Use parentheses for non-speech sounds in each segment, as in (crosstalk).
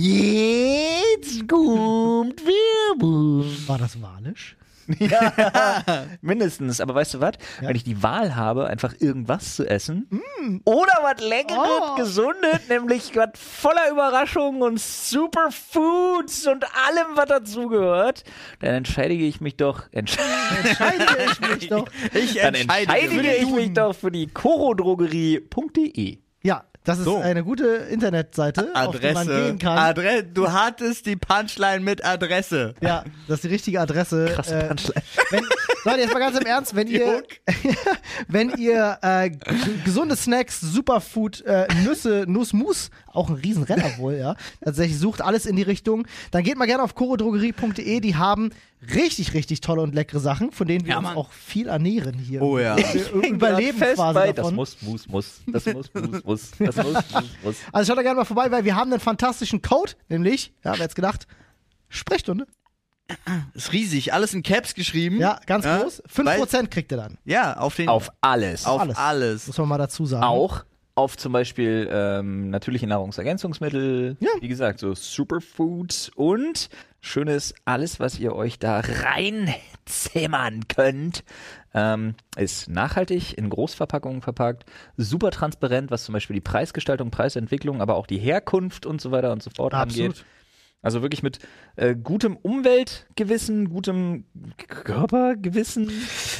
Jetzt kommt Werbung. War das walisch? Ja, (laughs) mindestens. Aber weißt du was? Wenn ich die Wahl habe, einfach irgendwas zu essen oder was Leckeres, Oh. Gesundes, nämlich was voller Überraschungen und Superfoods und allem, was dazugehört, dann entscheide ich mich doch, entsch Entscheide ich mich (laughs) doch. Ich dann entscheide entscheide ich mich doch für die chorodrogerie.de. Ja, das ist So. eine gute Internetseite, auf die man Adresse. gehen kann. Adre du hattest die Punchline mit Adresse. ja, das ist die richtige Adresse. Krasse Äh, Punchline. wenn, Leute, jetzt mal ganz im Ernst, wenn ihr, (laughs) wenn ihr äh, gesunde Snacks, Superfood, äh, Nüsse, Nussmus, auch ein Riesenrenner wohl, ja, tatsächlich sucht alles in die Richtung, dann geht mal gerne auf chorodrogerie.de, die haben richtig, richtig tolle und leckere Sachen, von denen wir Ja, uns auch viel ernähren hier. Oh ja. Wir überleben Fest quasi bei, davon. Das muss, muss, muss. Das muss, muss, muss. Das muss, muss, muss. Also schaut da gerne mal vorbei, weil wir haben einen fantastischen Code, nämlich, ja, wer hätte gedacht, Sprechstunde. Ist riesig, alles in Caps geschrieben. Ja, ganz Ja, groß. 5% kriegt ihr dann. Ja, auf den Auf alles. auf alles. alles. Muss man mal dazu sagen. Auch auf zum Beispiel ähm, natürliche Nahrungsergänzungsmittel, Ja. wie gesagt, so Superfoods und schönes alles, was ihr euch da reinzimmern könnt, ähm, ist nachhaltig in Großverpackungen verpackt, super transparent, was zum Beispiel die Preisgestaltung, Preisentwicklung, aber auch die Herkunft und so weiter und so fort Absolut. angeht. Also wirklich mit äh, gutem Umweltgewissen, gutem Körpergewissen.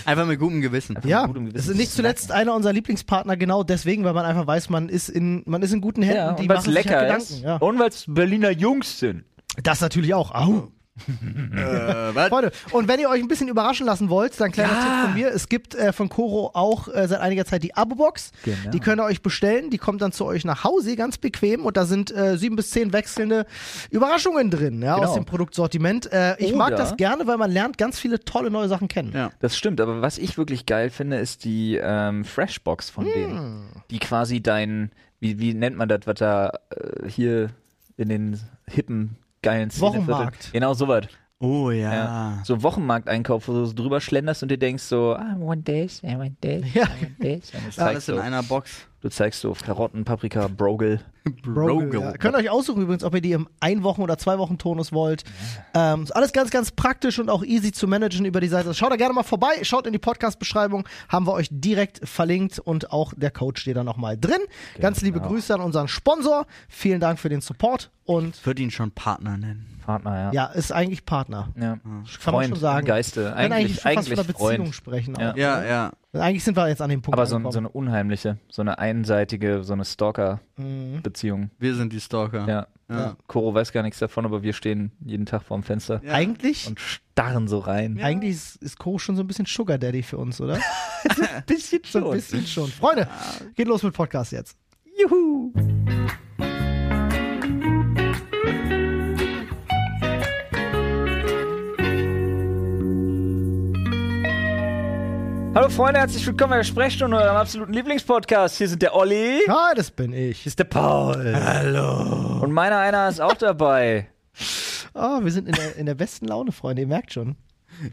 Einfach mit gutem Gewissen. Ja, gutem Gewissen es ist nicht zuletzt einer unserer Lieblingspartner, genau deswegen, weil man einfach weiß, man ist in, man ist in guten Händen, Ja, die und weil es sich lecker halt ist. Gedanken. Ja. Und weil es Berliner Jungs sind. Das natürlich auch. Au. Äh, was? Freunde, und wenn ihr euch ein bisschen überraschen lassen wollt, dann kleiner Ja. Tipp von mir. Es gibt äh, von Coro auch äh, seit einiger Zeit die Abo-Box. Genau. Die könnt ihr euch bestellen. Die kommt dann zu euch nach Hause, ganz bequem. Und da sind äh, sieben bis zehn wechselnde Überraschungen drin ja, Genau. aus dem Produktsortiment. Äh, ich mag Oder- das gerne, weil man lernt ganz viele tolle neue Sachen kennen. Ja. Das stimmt, aber was ich wirklich geil finde, ist die ähm, Freshbox von Hm. denen. Die quasi dein, wie, wie nennt man das, was da äh, hier in den hippen, geilen Szenevierteln- Wochenmarkt. Genau, sowas. Oh ja. Ja. So Wochenmarkteinkauf, wo du so drüber schlenderst und dir denkst so, I want this, I want this, Ja. I want this. Und du, Alles zeigst in so, einer Box. Du zeigst so Karotten, Paprika, Brogel. (laughs) Brogle, ja. Könnt ihr euch aussuchen übrigens, ob ihr die im Ein-Wochen- oder Zwei-Wochen-Tonus wollt. Ähm, ist alles ganz, ganz praktisch und auch easy zu managen über die Seite. Schaut da gerne mal vorbei. Schaut in die Podcast-Beschreibung. Haben wir euch direkt verlinkt und auch der Code steht da nochmal drin. Ganz liebe genau. Grüße an unseren Sponsor. Vielen Dank für den Support und Ich würde ihn schon Partner nennen. Partner, ja. ja, ist eigentlich Partner. ja. Kann man Freund schon sagen. Geiste. Können Eigentlich, schon fast eigentlich von einer Beziehung Freund. sprechen. Ja. Auch. Ja, ja. Eigentlich sind wir jetzt an dem Punkt Aber so, ein- so eine unheimliche, so eine einseitige, so eine Stalker-Beziehung. Wir sind die Stalker. Ja. Ja. Koro weiß gar nichts davon, aber wir stehen jeden Tag vorm Fenster Ja. Eigentlich, und starren so rein. eigentlich ist, ist Co schon so ein bisschen Sugar Daddy für uns, oder? (laughs) Ein bisschen (laughs) So ein bisschen schon. Freunde, geht los mit Podcast jetzt. Juhu. Hallo Freunde, herzlich willkommen bei der Sprechstunde, eurem absoluten Lieblingspodcast. Hier sind der Olli, hier Ja, das bin ich. ist der Paul. Hallo. Und meiner einer ist auch dabei. (laughs) Ah, wir sind in der, in der besten Laune, Freunde, ihr merkt schon.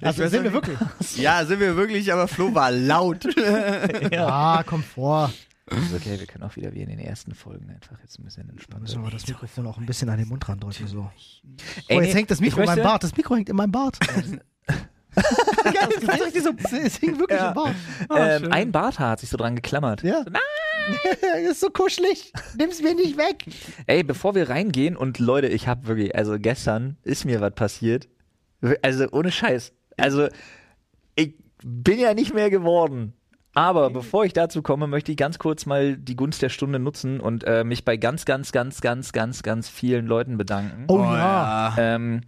Also sind wir wirklich. Ja, sind wir wirklich, aber Flo war laut. (laughs) Ah, kommt vor. Ist okay, wir können auch wieder wie in den ersten Folgen einfach jetzt ein bisschen entspannter. Müssen wir das Mikrofon auch ein bisschen an den Mund randrücken, so. Ey, oh, jetzt nee, hängt das Mikro in meinem Bart. Das Mikro hängt in meinem Bart. (laughs) (laughs) Geil, das ist so, es hängt wirklich Ja. im Bart. Ähm, ein Barthaar hat sich so dran geklammert. Ja. das (laughs) ist so kuschelig. Nimm's mir nicht weg. Ey, bevor wir reingehen und Leute, ich hab wirklich, also gestern ist mir was passiert. Also ohne Scheiß. Also ich bin ja nicht mehr geworden. Aber bevor ich dazu komme, möchte ich ganz kurz mal die Gunst der Stunde nutzen und äh, mich bei ganz, ganz, ganz, ganz, ganz, ganz vielen Leuten bedanken, Oh, ja. ähm,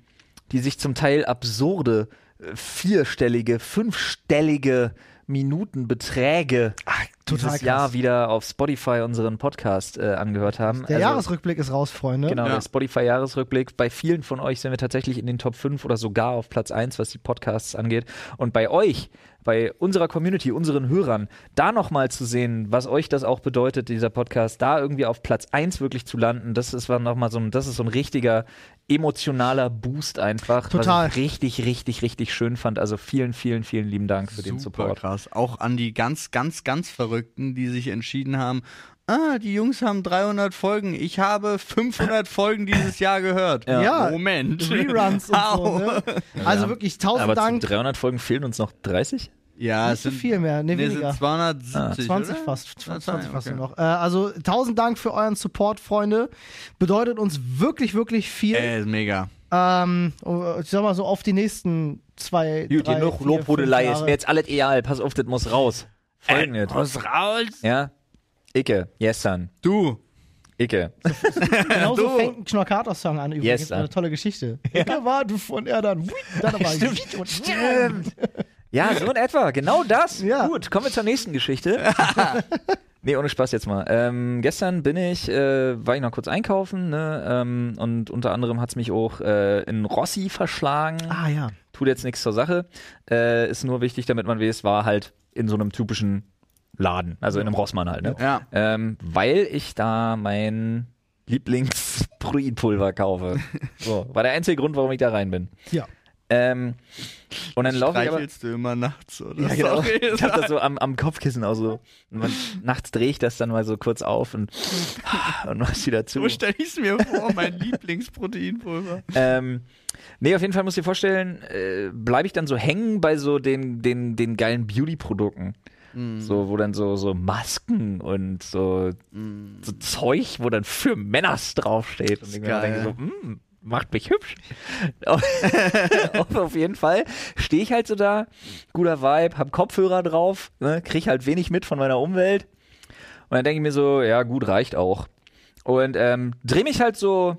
die sich zum Teil absurde, vierstellige, fünfstellige Minutenbeträge Ach, dieses krass. Jahr wieder auf Spotify unseren Podcast äh, angehört haben. Der Also- Jahresrückblick ist raus, Freunde. Genau, Ja. der Spotify-Jahresrückblick. Bei vielen von euch sind wir tatsächlich in den Top 5 oder sogar auf Platz 1, was die Podcasts angeht. Und bei euch, bei unserer Community, unseren Hörern, da nochmal zu sehen, was euch das auch bedeutet, dieser Podcast, da irgendwie auf Platz 1 wirklich zu landen, das ist war noch mal so ein, das ist so ein richtiger emotionaler Boost einfach. Total. Was ich richtig, richtig, richtig schön fand. Also vielen, vielen, vielen lielen Dank für den Super Support. krass. Auch an die ganz, ganz, ganz Verrückten. Die sich entschieden haben, ah, die Jungs haben 300 Folgen, ich habe 500 (laughs) Folgen dieses Jahr gehört. Ja. Moment. Reruns und so. Ne? Also wirklich tausend Aber Dank. zu 300 Folgen fehlen uns noch 30? Ja, Nicht es so sind, viel mehr, nee, weniger. sind 270, 20 oder? fast, 20 okay. fast nur noch. Äh, also tausend Dank für euren Support, Freunde. Bedeutet uns wirklich, wirklich viel. Ey, ist mega. Ähm, ich sag mal so auf die nächsten zwei, Gut, drei, genug vier, Lobhudelei. Ist mir jetzt alles egal. Pass auf, das muss raus. Folgendes. Muss raus. Ja? Icke, yes, son. Du. Icke. (laughs) Genauso Du. fängt ein Knorkater-Song an übrigens. Yes, eine tolle Geschichte. Ja. war du von er dann. Dann aber Stimmt. und Stimmt. Ja, so in etwa. Genau das. Ja. Gut, kommen wir zur nächsten Geschichte. (laughs) nee, ohne Spaß jetzt mal. Ähm, gestern bin ich, äh, war ich noch kurz einkaufen, ne? Ähm, und unter anderem hat es mich auch äh, in Rossi verschlagen. Ah ja. Tut jetzt nichts zur Sache. Äh, ist nur wichtig, damit man weiß, war halt in so einem typischen Laden, also in einem Rossmann halt, ne? Ja. Ähm, weil ich da mein Lieblings-Proteinpulver kaufe. (laughs) So, war der einzige Grund, warum ich da rein bin. Ja. Ähm, und dann laufe ich aber. Du immer nachts, oder? Ja, genau. Sorry. Ich hab das so am, am Kopfkissen auch so. Und man, nachts drehe ich das dann mal so kurz auf und, und mach's wieder zu. So stelle ich es mir vor, mein (laughs) Lieblingsproteinpulver. Ähm, nee, auf jeden Fall muss ich dir vorstellen, äh, bleibe ich dann so hängen bei so den, den, den geilen Beauty-Produkten. So, wo dann so, so Masken und so, so Zeug, wo dann für Männers draufsteht. Und ich denke so, mm, macht mich hübsch. (laughs) auf, jeden Fall stehe ich halt so da, guter Vibe, hab Kopfhörer drauf, ne, krieg halt wenig mit von meiner Umwelt. Und dann denke ich mir so, ja gut, reicht auch. Und ähm, dreh mich halt so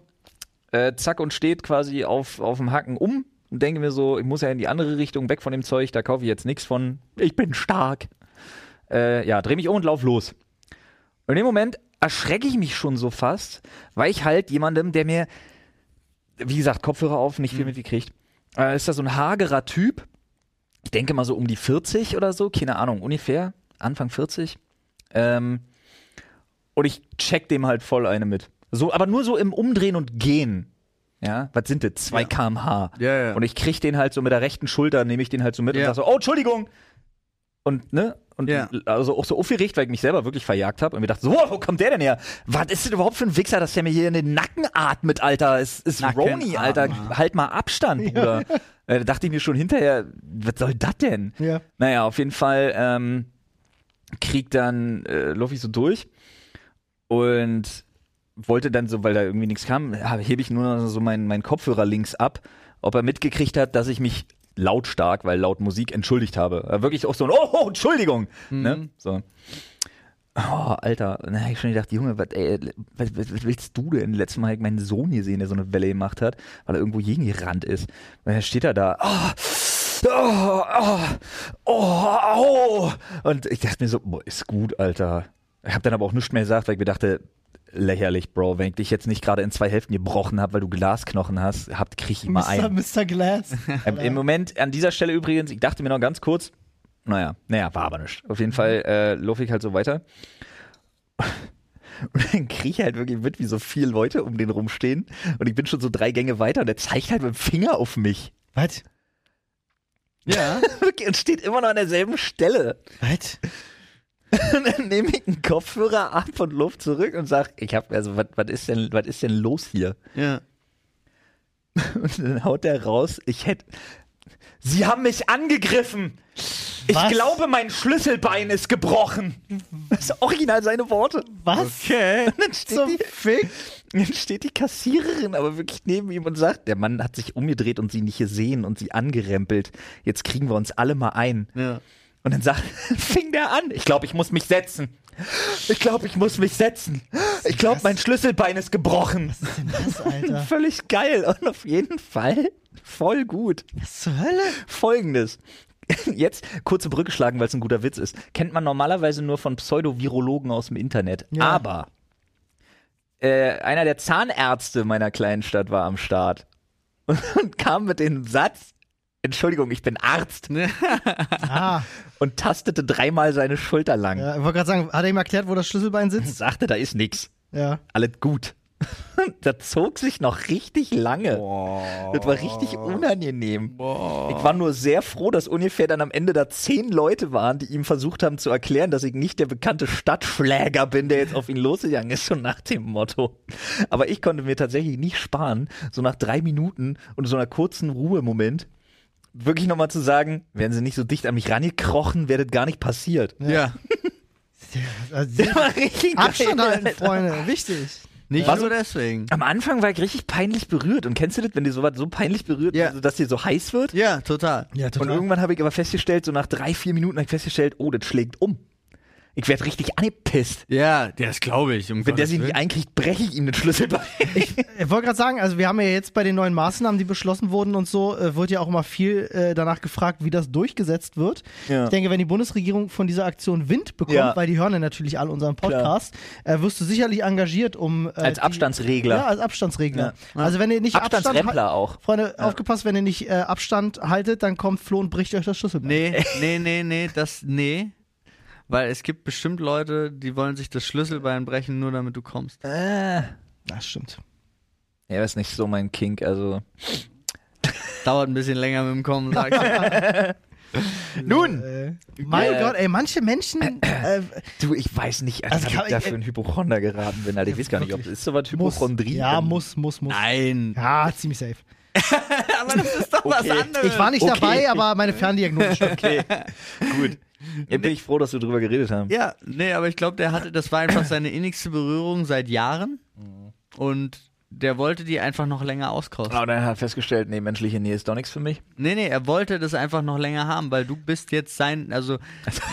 äh, zack und steht quasi auf, auf dem Hacken um und denke mir so, ich muss ja in die andere Richtung, weg von dem Zeug, da kaufe ich jetzt nichts von, ich bin stark. Äh, ja, dreh mich um und lauf los. Und in dem Moment erschrecke ich mich schon so fast, weil ich halt jemandem, der mir, wie gesagt, Kopfhörer auf, nicht viel mitgekriegt, äh, ist da so ein hagerer Typ, ich denke mal so um die 40 oder so, keine Ahnung, ungefähr, Anfang 40. Ähm, und ich check dem halt voll eine mit. So, aber nur so im Umdrehen und Gehen. Ja, was sind das? 2 kmh. Ja, ja. Und ich krieg den halt so mit der rechten Schulter, nehme ich den halt so mit Ja. und sag so, oh, Entschuldigung. Und, ne? Und Ja. also auch so aufgeregt, weil ich mich selber wirklich verjagt habe und mir dachte, so, wo kommt der denn her? Was ist denn überhaupt für ein Wichser, dass der mir hier in den Nacken atmet, Alter? Es ist. Roni, Alter. Halt mal Abstand, Bruder. Äh, Da dachte ich mir schon hinterher, was soll das denn? Ja. Naja, auf jeden Fall ähm, krieg dann, äh, ich so durch und wollte dann so, weil da irgendwie nichts kam, hebe ich nur noch so meinen mein Kopfhörer links ab, ob er mitgekriegt hat, dass ich mich lautstark, weil laut Musik entschuldigt habe. Äh, wirklich auch so ein, oh, oh Entschuldigung. Ne? So. Oh, Alter, dann hab ich schon gedacht, Junge, was, ey, was, was, willst du denn? Letztes Mal hab ich meinen Sohn gesehen, der so eine Welle gemacht hat, weil er irgendwo gegengerannt ist. Und dann steht er da, oh, oh, oh, oh, oh. Und ich dachte mir so, boah, ist gut, Alter. Ich habe dann aber auch nichts mehr gesagt, weil ich mir dachte, lächerlich, Bro, wenn ich dich jetzt nicht gerade in zwei Hälften gebrochen habe, weil du Glasknochen hast, habt, krieg ich mal Mr. ein. Mr. Glass. (laughs) Ähm, Im Moment, an dieser Stelle übrigens, ich dachte mir noch ganz kurz, naja, naja, war aber nicht. Auf jeden Fall äh, laufe ich halt so weiter. (laughs) Und dann kriege ich halt wirklich mit, wie so viele Leute um den rumstehen. Und ich bin schon so drei Gänge weiter und der zeigt halt mit dem Finger auf mich. Was? Ja. (laughs) Und steht immer noch an derselben Stelle. Was? Und dann (laughs) nehme ich einen Kopfhörer ab und lauf zurück und sag, ich hab, also, was ist denn, was ist denn los hier? ja. (laughs) Und dann haut der raus, ich hätte. Sie haben mich angegriffen. Ich Was? glaube, mein Schlüsselbein ist gebrochen. Das ist original seine Worte. Was? Okay. Und (laughs) dann steht, Zum die, Fick? dann steht die Kassiererin aber wirklich neben ihm und sagt, der Mann hat sich umgedreht und sie nicht gesehen und sie angerempelt. Jetzt kriegen wir uns alle mal ein. Ja. Und dann sagt, (laughs) fing der an. Ich glaube, ich muss mich setzen. Ich glaube, ich muss mich setzen. Ich glaube, mein Schlüsselbein ist gebrochen. Was ist denn das, Alter? (laughs) Völlig geil und auf jeden Fall voll gut. Was zur Hölle? Folgendes. (laughs) Jetzt kurze Brücke schlagen, weil es ein guter Witz ist. Kennt man normalerweise nur von Pseudo-Virologen aus dem Internet. Ja. Aber äh, einer der Zahnärzte meiner kleinen Stadt war am Start und kam mit dem Satz, Entschuldigung, ich bin Arzt (laughs) Ah, und tastete dreimal seine Schulter lang. ja, ich wollte gerade sagen, hat er ihm erklärt, wo das Schlüsselbein sitzt? (laughs) Sagte, da ist nix. Ja. Alles gut. (laughs) das zog sich noch richtig lange. Das war richtig unangenehm. Ich war nur sehr froh, dass ungefähr dann am Ende da zehn Leute waren, die ihm versucht haben zu erklären, dass ich nicht der bekannte Stadtschläger bin, der jetzt auf ihn losgegangen ist, so nach dem Motto. Aber ich konnte mir tatsächlich nicht sparen, so nach drei Minuten und so einer kurzen Ruhemoment, wirklich nochmal zu sagen, wären sie nicht so dicht an mich rangekrochen, wäre das gar nicht passiert. Ja. Also, Das war richtig geil, Abstand halten, Alter. Freunde. Wichtig. Nicht Was? nur deswegen. Am Anfang war ich richtig peinlich berührt. Und kennst du das, wenn dir sowas so peinlich berührt, Ja. also, dass dir so heiß wird? Ja, total. Ja, Und irgendwann habe ich aber festgestellt, so nach drei, vier Minuten habe ich festgestellt, oh, das schlägt um. Ich werde richtig angepisst. Ja, das glaube ich. Um Wenn der Gottes sich nicht einkriegt, breche ich ihm den Schlüsselbein. Ich wollte gerade sagen, also wir haben ja jetzt bei den neuen Maßnahmen, die beschlossen wurden und so, äh, wird ja auch immer viel äh, danach gefragt, wie das durchgesetzt wird. Ja. Ich denke, wenn die Bundesregierung von dieser Aktion Wind bekommt, Ja. weil die hören ja natürlich alle unseren Podcast, äh, wirst du sicherlich engagiert, um äh, Als die- Abstandsregler. Ja, als Abstandsregler. Also wenn ihr nicht Abstand Abstandsrempler auch. Freunde, aufgepasst, wenn ihr nicht Abstand haltet, dann kommt Flo und bricht euch das Schlüsselbein. Nee, nee, nee, nee, das, nee. Weil es gibt bestimmt Leute, die wollen sich das Schlüsselbein brechen, nur damit du kommst. Äh. Das stimmt. Ja, das ist nicht so mein Kink, also. Dauert ein bisschen länger mit dem Kommen, sag ich. (laughs) Nun! Äh, mein Äh. Gott, ey, manche Menschen, äh, Du, ich weiß nicht, als Also also kann ich da für einen Hypochonder geraten bin, Alter. Ich weiß gar nicht, ob wirklich. ist sowas muss. Hypochondrie? Ja, muss, muss, muss. Nein. Ja, ziemlich safe. (laughs) Aber das ist doch was Okay. anderes. Ich war nicht Okay. dabei, aber meine Ferndiagnose stimmt. (laughs) Okay, gut. Jetzt bin ich froh, dass wir drüber geredet haben. Ja, nee, aber ich glaube, der hatte, das war einfach seine innigste Berührung seit Jahren. Und der wollte die einfach noch länger auskosten. Aber dann hat er festgestellt, nee, menschliche Nähe ist doch nichts für mich. Nee, nee, er wollte das einfach noch länger haben, weil du bist jetzt sein, also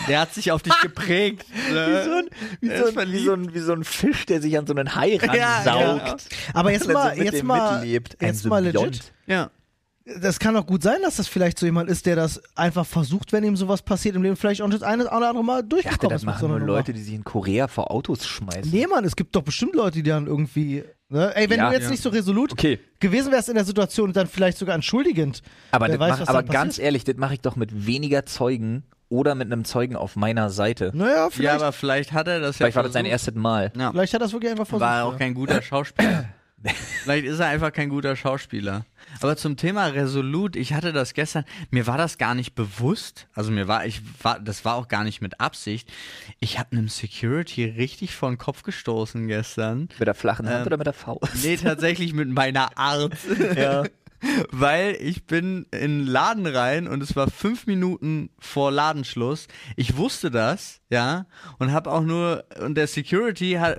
der hat sich auf dich geprägt. (laughs) Wie so, ein, wie, Er so ein, wie, so ein, wie so ein Fisch, der sich an so einen Hai (laughs) Ja, ransaugt. Aber jetzt mal, jetzt mal, jetzt mal legit. Ja. Das kann doch gut sein, dass das vielleicht so jemand ist, der das einfach versucht, wenn ihm sowas passiert im Leben, vielleicht auch das eine oder andere Mal dachte, durchgekommen das ist mit machen nur. Leute, die sich in Korea vor Autos schmeißen. Nee, Mann, es gibt doch bestimmt Leute, die dann irgendwie. Ne? Ey, wenn Ja. du jetzt Ja. nicht so resolut Okay, gewesen wärst in der Situation und dann vielleicht sogar entschuldigend. aber, das weiß, mach, aber ganz ehrlich, das mache ich doch mit weniger Zeugen oder mit einem Zeugen auf meiner Seite. Naja, Ja, vielleicht, aber vielleicht hat er das Vielleicht ja war das sein erstes Mal. Ja. vielleicht hat er das wirklich einfach versucht. War auch ja. kein guter (coughs) Schauspieler. Vielleicht ist er einfach kein guter Schauspieler. Aber zum Thema Resolut, ich hatte das gestern, mir war das gar nicht bewusst. Also mir war, ich war, das war auch gar nicht mit Absicht. Ich habe einem Security richtig vor den Kopf gestoßen gestern. Mit der flachen Hand Ähm, oder mit der Faust? Nee, tatsächlich mit meiner Art. (laughs) Ja. (laughs) Weil ich bin in den Laden rein und es war fünf Minuten vor Ladenschluss. Ich wusste das, ja, und habe auch nur, und der Security hat,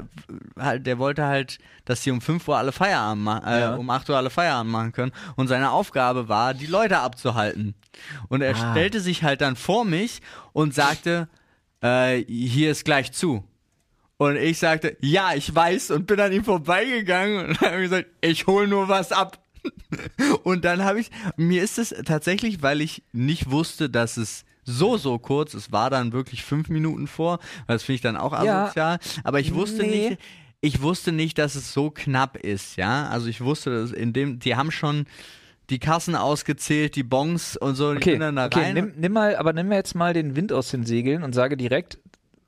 halt, der wollte halt, dass sie um 5 Uhr alle Feierabend machen, äh, Ja. um 8 Uhr alle Feierabend machen können. Und seine Aufgabe war, die Leute abzuhalten. Und er Ah. stellte sich halt dann vor mich und sagte, äh, hier ist gleich zu. Und ich sagte, ja, ich weiß und bin an ihm vorbeigegangen und (laughs) habe gesagt, ich hol nur was ab. Und dann habe ich, mir ist es tatsächlich, weil ich nicht wusste, dass es so, so kurz, es war dann wirklich fünf Minuten vor, weil das finde ich dann auch Ja. asozial, aber ich wusste Nee. nicht, ich wusste nicht, dass es so knapp ist, ja, also ich wusste, dass in dem, die haben schon die Kassen ausgezählt, die Bons und so, die Okay, da okay rein. nimm, nimm mal, aber nimm mir jetzt mal den Wind aus den Segeln und sage direkt,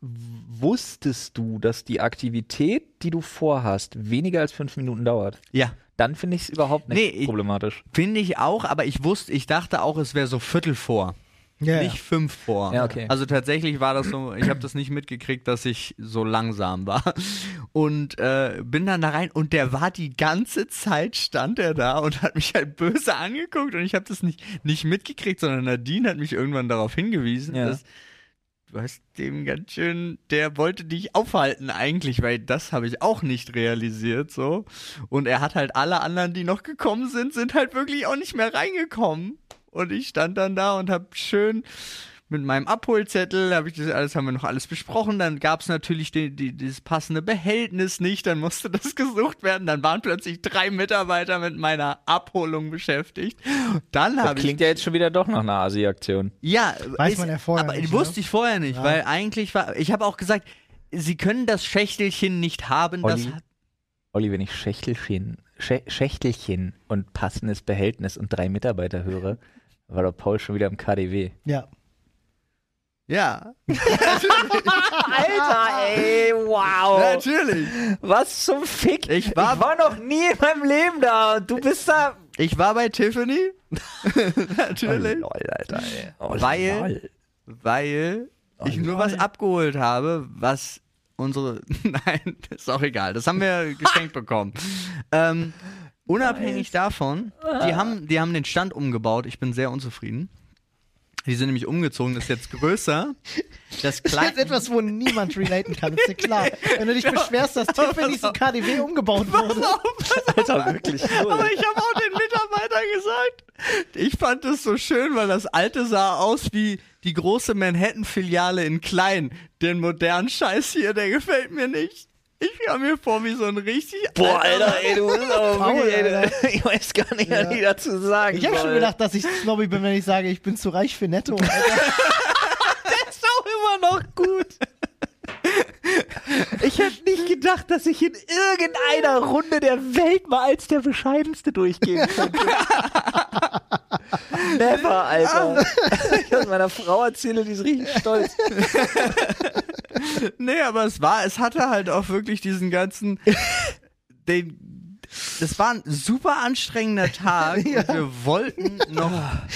wusstest du, dass die Aktivität, die du vorhast, weniger als fünf Minuten dauert? ja, Dann finde ich es überhaupt nicht Nee, problematisch. finde ich auch, aber ich wusste, ich dachte auch, es wäre so Viertel vor. Ja, ja. nicht fünf vor. Ja, okay. Also tatsächlich war das so, ich habe das nicht mitgekriegt, dass ich so langsam war. Und äh, bin dann da rein und der war die ganze Zeit, stand er da und hat mich halt böse angeguckt und ich habe das nicht, nicht mitgekriegt, sondern Nadine hat mich irgendwann darauf hingewiesen, Ja. dass du hast dem ganz schön, der wollte dich aufhalten eigentlich, weil das habe ich auch nicht realisiert so. Und er hat halt alle anderen, die noch gekommen sind, sind halt wirklich auch nicht mehr reingekommen. Und ich stand dann da und hab schön mit meinem Abholzettel, habe ich das alles, haben wir noch alles besprochen. Dann gab es natürlich die, die, dieses passende Behältnis nicht, dann musste (laughs) das gesucht werden. Dann waren plötzlich drei Mitarbeiter mit meiner Abholung beschäftigt. Dann Das habe ich klingt ja jetzt schon wieder doch nach einer Asi-Aktion. ja, Weiß man ja vorher aber nicht, wusste ne? ich vorher nicht, Ja. weil eigentlich war, ich habe auch gesagt, sie können das Schächtelchen nicht haben. Das Olli, hat, Olli, wenn ich Schächtelchen, Schä Schächtelchen und passendes Behältnis und drei Mitarbeiter höre, war doch Paul schon wieder im KDW. Ja. Ja, (laughs) Alter, ey, wow. natürlich. Was zum Fick? Ich war- ich war noch nie in meinem Leben da und du bist da. Ich war bei Tiffany. (laughs) natürlich. Oh, lol, Alter, ey. Oh, Weil- lol. Weil ich nur was abgeholt habe, was unsere. (laughs) Nein, ist auch egal. Das haben wir geschenkt bekommen. Ähm, unabhängig davon, die haben, die haben den Stand umgebaut. Ich bin sehr unzufrieden. Die sind nämlich umgezogen, das ist jetzt größer. Das Das ist jetzt etwas, wo niemand relaten kann, ist dir klar. Wenn du dich beschwerst, dass Tiffany's im KDW umgebaut wurde. Alter, wirklich. Aber ich habe auch den Mitarbeitern gesagt, ich fand es so schön, weil das alte sah aus wie die große Manhattan-Filiale in klein. Den modernen Scheiß hier, der gefällt mir nicht. Ich kam mir vor wie so ein richtig. Boah, Alter, ey, du bist aber wirklich, ey, (laughs) ich weiß gar nicht, was Ja. ich dazu sagen Ich habe schon gedacht, dass ich snobby bin, wenn ich sage, ich bin zu reich für Netto. Alter. (laughs) (laughs) ist auch immer noch gut. Ich hätte nicht gedacht, dass ich in irgendeiner Runde der Welt mal als der bescheidenste durchgehen könnte. Never, Alter. Ich aus meiner Frau erzähle, die ist richtig stolz. Nee, aber es war, es hatte halt auch wirklich diesen ganzen. Den, das war ein super anstrengender Tag (laughs) und wir wollten noch.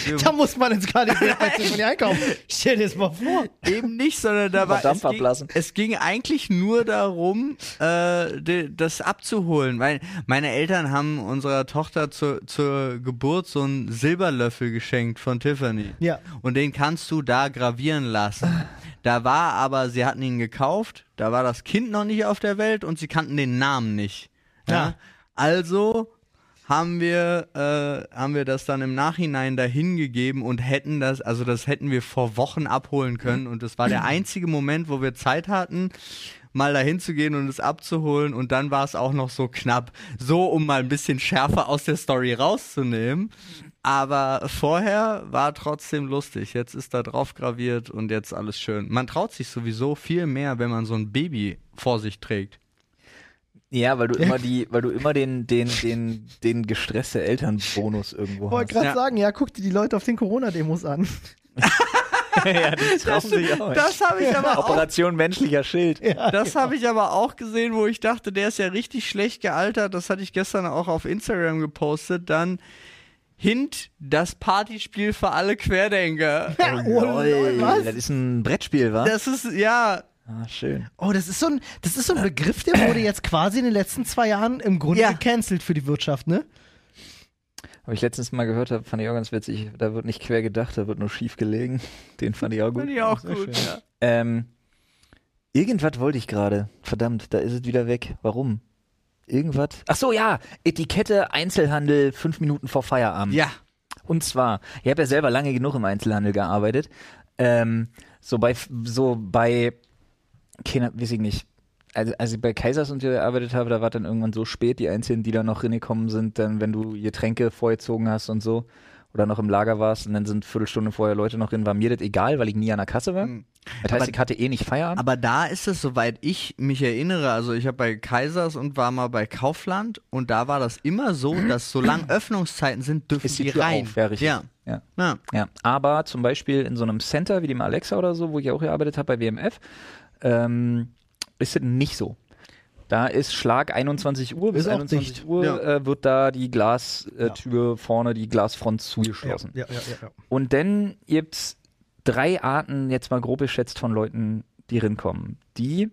Wir Da muss man ins KDW bei Tiffany einkaufen. Stell dir das mal vor. Eben nicht, sondern da war Dampf es ging, ablassen. es ging eigentlich nur darum, äh, de, das abzuholen, weil meine Eltern haben unserer Tochter zur, zur Geburt so einen Silberlöffel geschenkt von Tiffany. Ja. Und den kannst du da gravieren lassen. Da war aber, sie hatten ihn gekauft, da war das Kind noch nicht auf der Welt und sie kannten den Namen nicht. Ja. Ja. Also haben wir, äh, haben wir das dann im Nachhinein dahin gegeben und hätten das, also das hätten wir vor Wochen abholen können und das war der einzige Moment, wo wir Zeit hatten, mal dahin zu gehen und es abzuholen und dann war es auch noch so knapp, so um mal ein bisschen schärfer aus der Story rauszunehmen. Aber vorher war trotzdem lustig. Jetzt ist da drauf graviert und jetzt alles schön. Man traut sich sowieso viel mehr, wenn man so ein Baby vor sich trägt. Ja, weil du immer die, weil du immer den, den, den, den gestresste Elternbonus irgendwo Ich wollte hast. gerade Ja. sagen, ja, guck dir die Leute auf den Corona-Demos an. (laughs) ja, die trauen sich auch. Das habe ich aber auch Operation menschlicher Schild. Das habe ich aber auch gesehen, wo ich dachte, der ist ja richtig schlecht gealtert. Das hatte ich gestern auch auf Instagram gepostet. Dann Hint, das Partyspiel für alle Querdenker. Oh, lol, was? Das ist ein Brettspiel, wa? Das ist, ja, Ah, schön. Oh, das ist so ein, das ist so ein Begriff, der wurde jetzt quasi in den letzten zwei Jahren im Grunde Ja. gecancelt für die Wirtschaft, ne? Habe ich letztens mal gehört, hab, fand ich auch ganz witzig. Da wird nicht quer gedacht, da wird nur schief gelegen. (laughs) Den fand ich auch gut. finde ich auch Sehr gut. schön. Ja. Ähm, irgendwas wollte ich gerade. Verdammt, da ist es wieder weg. Warum? Irgendwas. Ach so, ja. Etikette Einzelhandel fünf Minuten vor Feierabend. ja. Und zwar, ich habe ja selber lange genug im Einzelhandel gearbeitet. Ähm, so bei, so bei, keine, weiß ich nicht. Also, als ich bei Kaisers und gearbeitet habe, da war dann irgendwann so spät, die Einzigen, die da noch reingekommen sind, dann, wenn du Getränke vorgezogen hast und so, oder noch im Lager warst und dann sind Viertelstunde vorher Leute noch drin, war mir das egal, weil ich nie an der Kasse war. Mhm. Das heißt, Aber- ich hatte eh nicht Feierabend. Aber da ist es, soweit ich mich erinnere, also ich habe bei Kaisers und war mal bei Kaufland und da war das immer so, (clears throat) dass solange Öffnungszeiten sind, dürfen Ist die die Tür rein. auf, ja, richtig. Ja. Ja. ja. Ja, aber zum Beispiel in so einem Center wie dem Alexa oder so, wo ich auch gearbeitet habe bei WMF, ähm, ist es nicht so. Da ist Schlag 21 Uhr, bis Ist auch 21 dicht. Uhr Ja. äh, wird da die Glastür vorne, die Glasfront zugeschlossen. ja, ja, ja. Und dann gibt's drei Arten, jetzt mal grob geschätzt, von Leuten, die rinkommen. Die,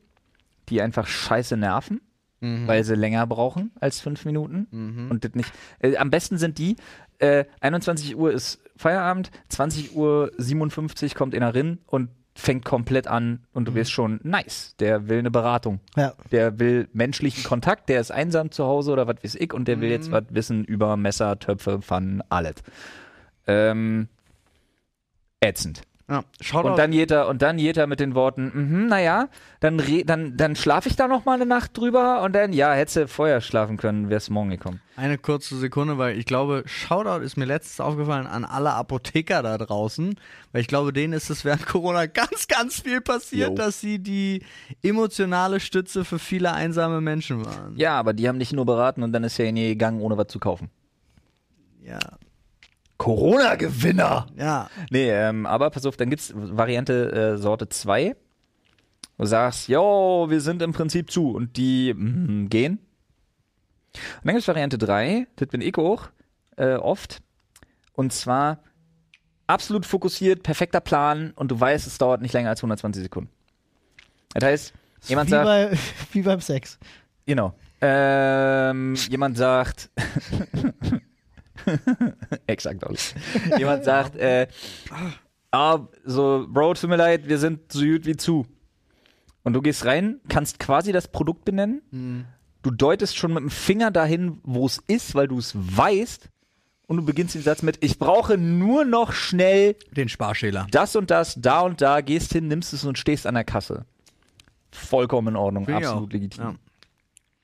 die einfach scheiße nerven, Mhm. weil sie länger brauchen als fünf Minuten Mhm. und das nicht. Äh, am besten sind die, äh, 21 Uhr ist Feierabend, 20 Uhr 57 kommt einer rein und fängt komplett an und du wirst schon nice. Der will eine Beratung. ja. Der will menschlichen Kontakt, der ist einsam zu Hause oder was weiß ich und der will jetzt was wissen über Messer, Töpfe, Pfannen, alles. Ähm, ätzend. Ja. Und dann geht er, und dann geht er mit den Worten, mhm, naja, dann, re- dann, dann schlafe ich da noch mal eine Nacht drüber und dann, ja, hättest du vorher schlafen können, wär's morgen gekommen. Eine kurze Sekunde, weil ich glaube, Shoutout ist mir letztens aufgefallen an alle Apotheker da draußen, weil ich glaube, denen ist es während (laughs) Corona ganz, ganz viel passiert, Jo. dass sie die emotionale Stütze für viele einsame Menschen waren. Ja, aber die haben dich nur beraten und dann ist er in die gegangen, ohne was zu kaufen. Ja. Corona-Gewinner. Ja. Nee, ähm, aber pass auf, dann gibt's Variante äh, Sorte 2. Du sagst, jo, wir sind im Prinzip zu und die mm, gehen. Und dann gibt's Variante 3, das bin ich auch äh, oft. Und zwar absolut fokussiert, perfekter Plan und du weißt, es dauert nicht länger als 120 Sekunden. Das heißt, jemand wie, sagt, bei, (laughs) wie beim Sex. Genau. Ähm, jemand sagt. (laughs) (laughs) Exakt alles. Jemand sagt, äh, ah, so, Bro, tut mir leid, wir sind so gut wie zu. Und du gehst rein, kannst quasi das Produkt benennen. Du deutest schon mit dem Finger dahin, wo es ist, weil du es weißt. Und du beginnst den Satz mit, ich brauche nur noch schnell Den Sparschäler. das und das, da und da, gehst hin, nimmst es und stehst an der Kasse. Vollkommen in Ordnung, Finde ich absolut legitim. Ja.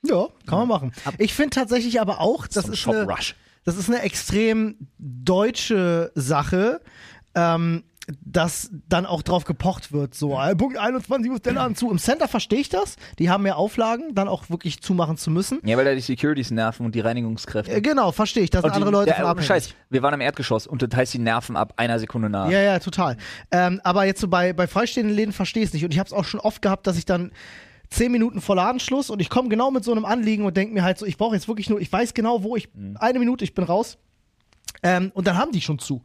Ja, kann man machen. Ich finde tatsächlich aber auch, das So ist, eine, Shop-Rush. Das ist eine extrem deutsche Sache, ähm, dass dann auch drauf gepocht wird. So, äh, Punkt 21 muss der Laden zu. Im Center verstehe ich das. Die haben mehr Auflagen, dann auch wirklich zumachen zu müssen. Ja, weil da die Securities nerven und die Reinigungskräfte. Äh, genau, verstehe ich. Da sind andere Leute ja. Scheiß, wir waren im Erdgeschoss und das heißt, die nerven ab einer Sekunde nach. Ja, ja, total. Ähm, aber jetzt so bei, bei freistehenden Läden verstehe ich es nicht. Und ich habe es auch schon oft gehabt, dass ich dann zehn Minuten vor Ladenschluss und ich komme genau mit so einem Anliegen und denke mir halt so, ich brauche jetzt wirklich nur, ich weiß genau, wo ich, Mhm. eine Minute, ich bin raus. Ähm, und dann haben die schon zu.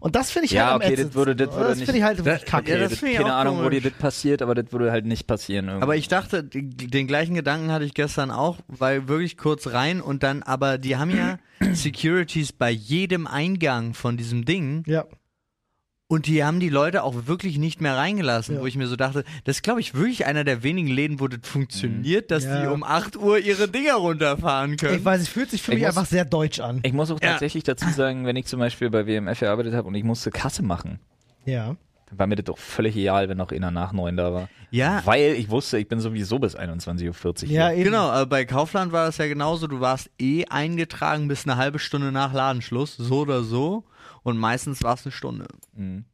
Und das finde ich Ja, halt am okay, das würde- das würde das nicht- finde ich halt wirklich Das- kacke. ja, Okay, das das keine Ahnung, wo komisch. dir das passiert, aber das würde halt nicht passieren. Irgendwie. Aber ich dachte, den gleichen Gedanken hatte ich gestern auch, weil wirklich kurz rein und dann, aber die haben ja (clears throat) Securities bei jedem Eingang von diesem Ding ja. Und die haben die Leute auch wirklich nicht mehr reingelassen, Ja. wo ich mir so dachte, das ist glaube ich wirklich einer der wenigen Läden, wo das funktioniert, dass Ja. die um 8 Uhr ihre Dinger runterfahren können. Ich weiß, es fühlt sich für Ich mich muss- einfach sehr deutsch an. ich muss auch Ja. tatsächlich dazu sagen, wenn ich zum Beispiel bei WMF gearbeitet habe und ich musste Kasse machen, Ja. dann war mir das doch völlig egal, wenn noch einer nach neun da war. ja, Weil ich wusste, ich bin sowieso bis 21.40 Uhr Ja, hier. eben. Genau, aber bei Kaufland war das ja genauso. Du warst eh eingetragen bis eine halbe Stunde nach Ladenschluss, so oder so. Und meistens war es eine Stunde. Mhm.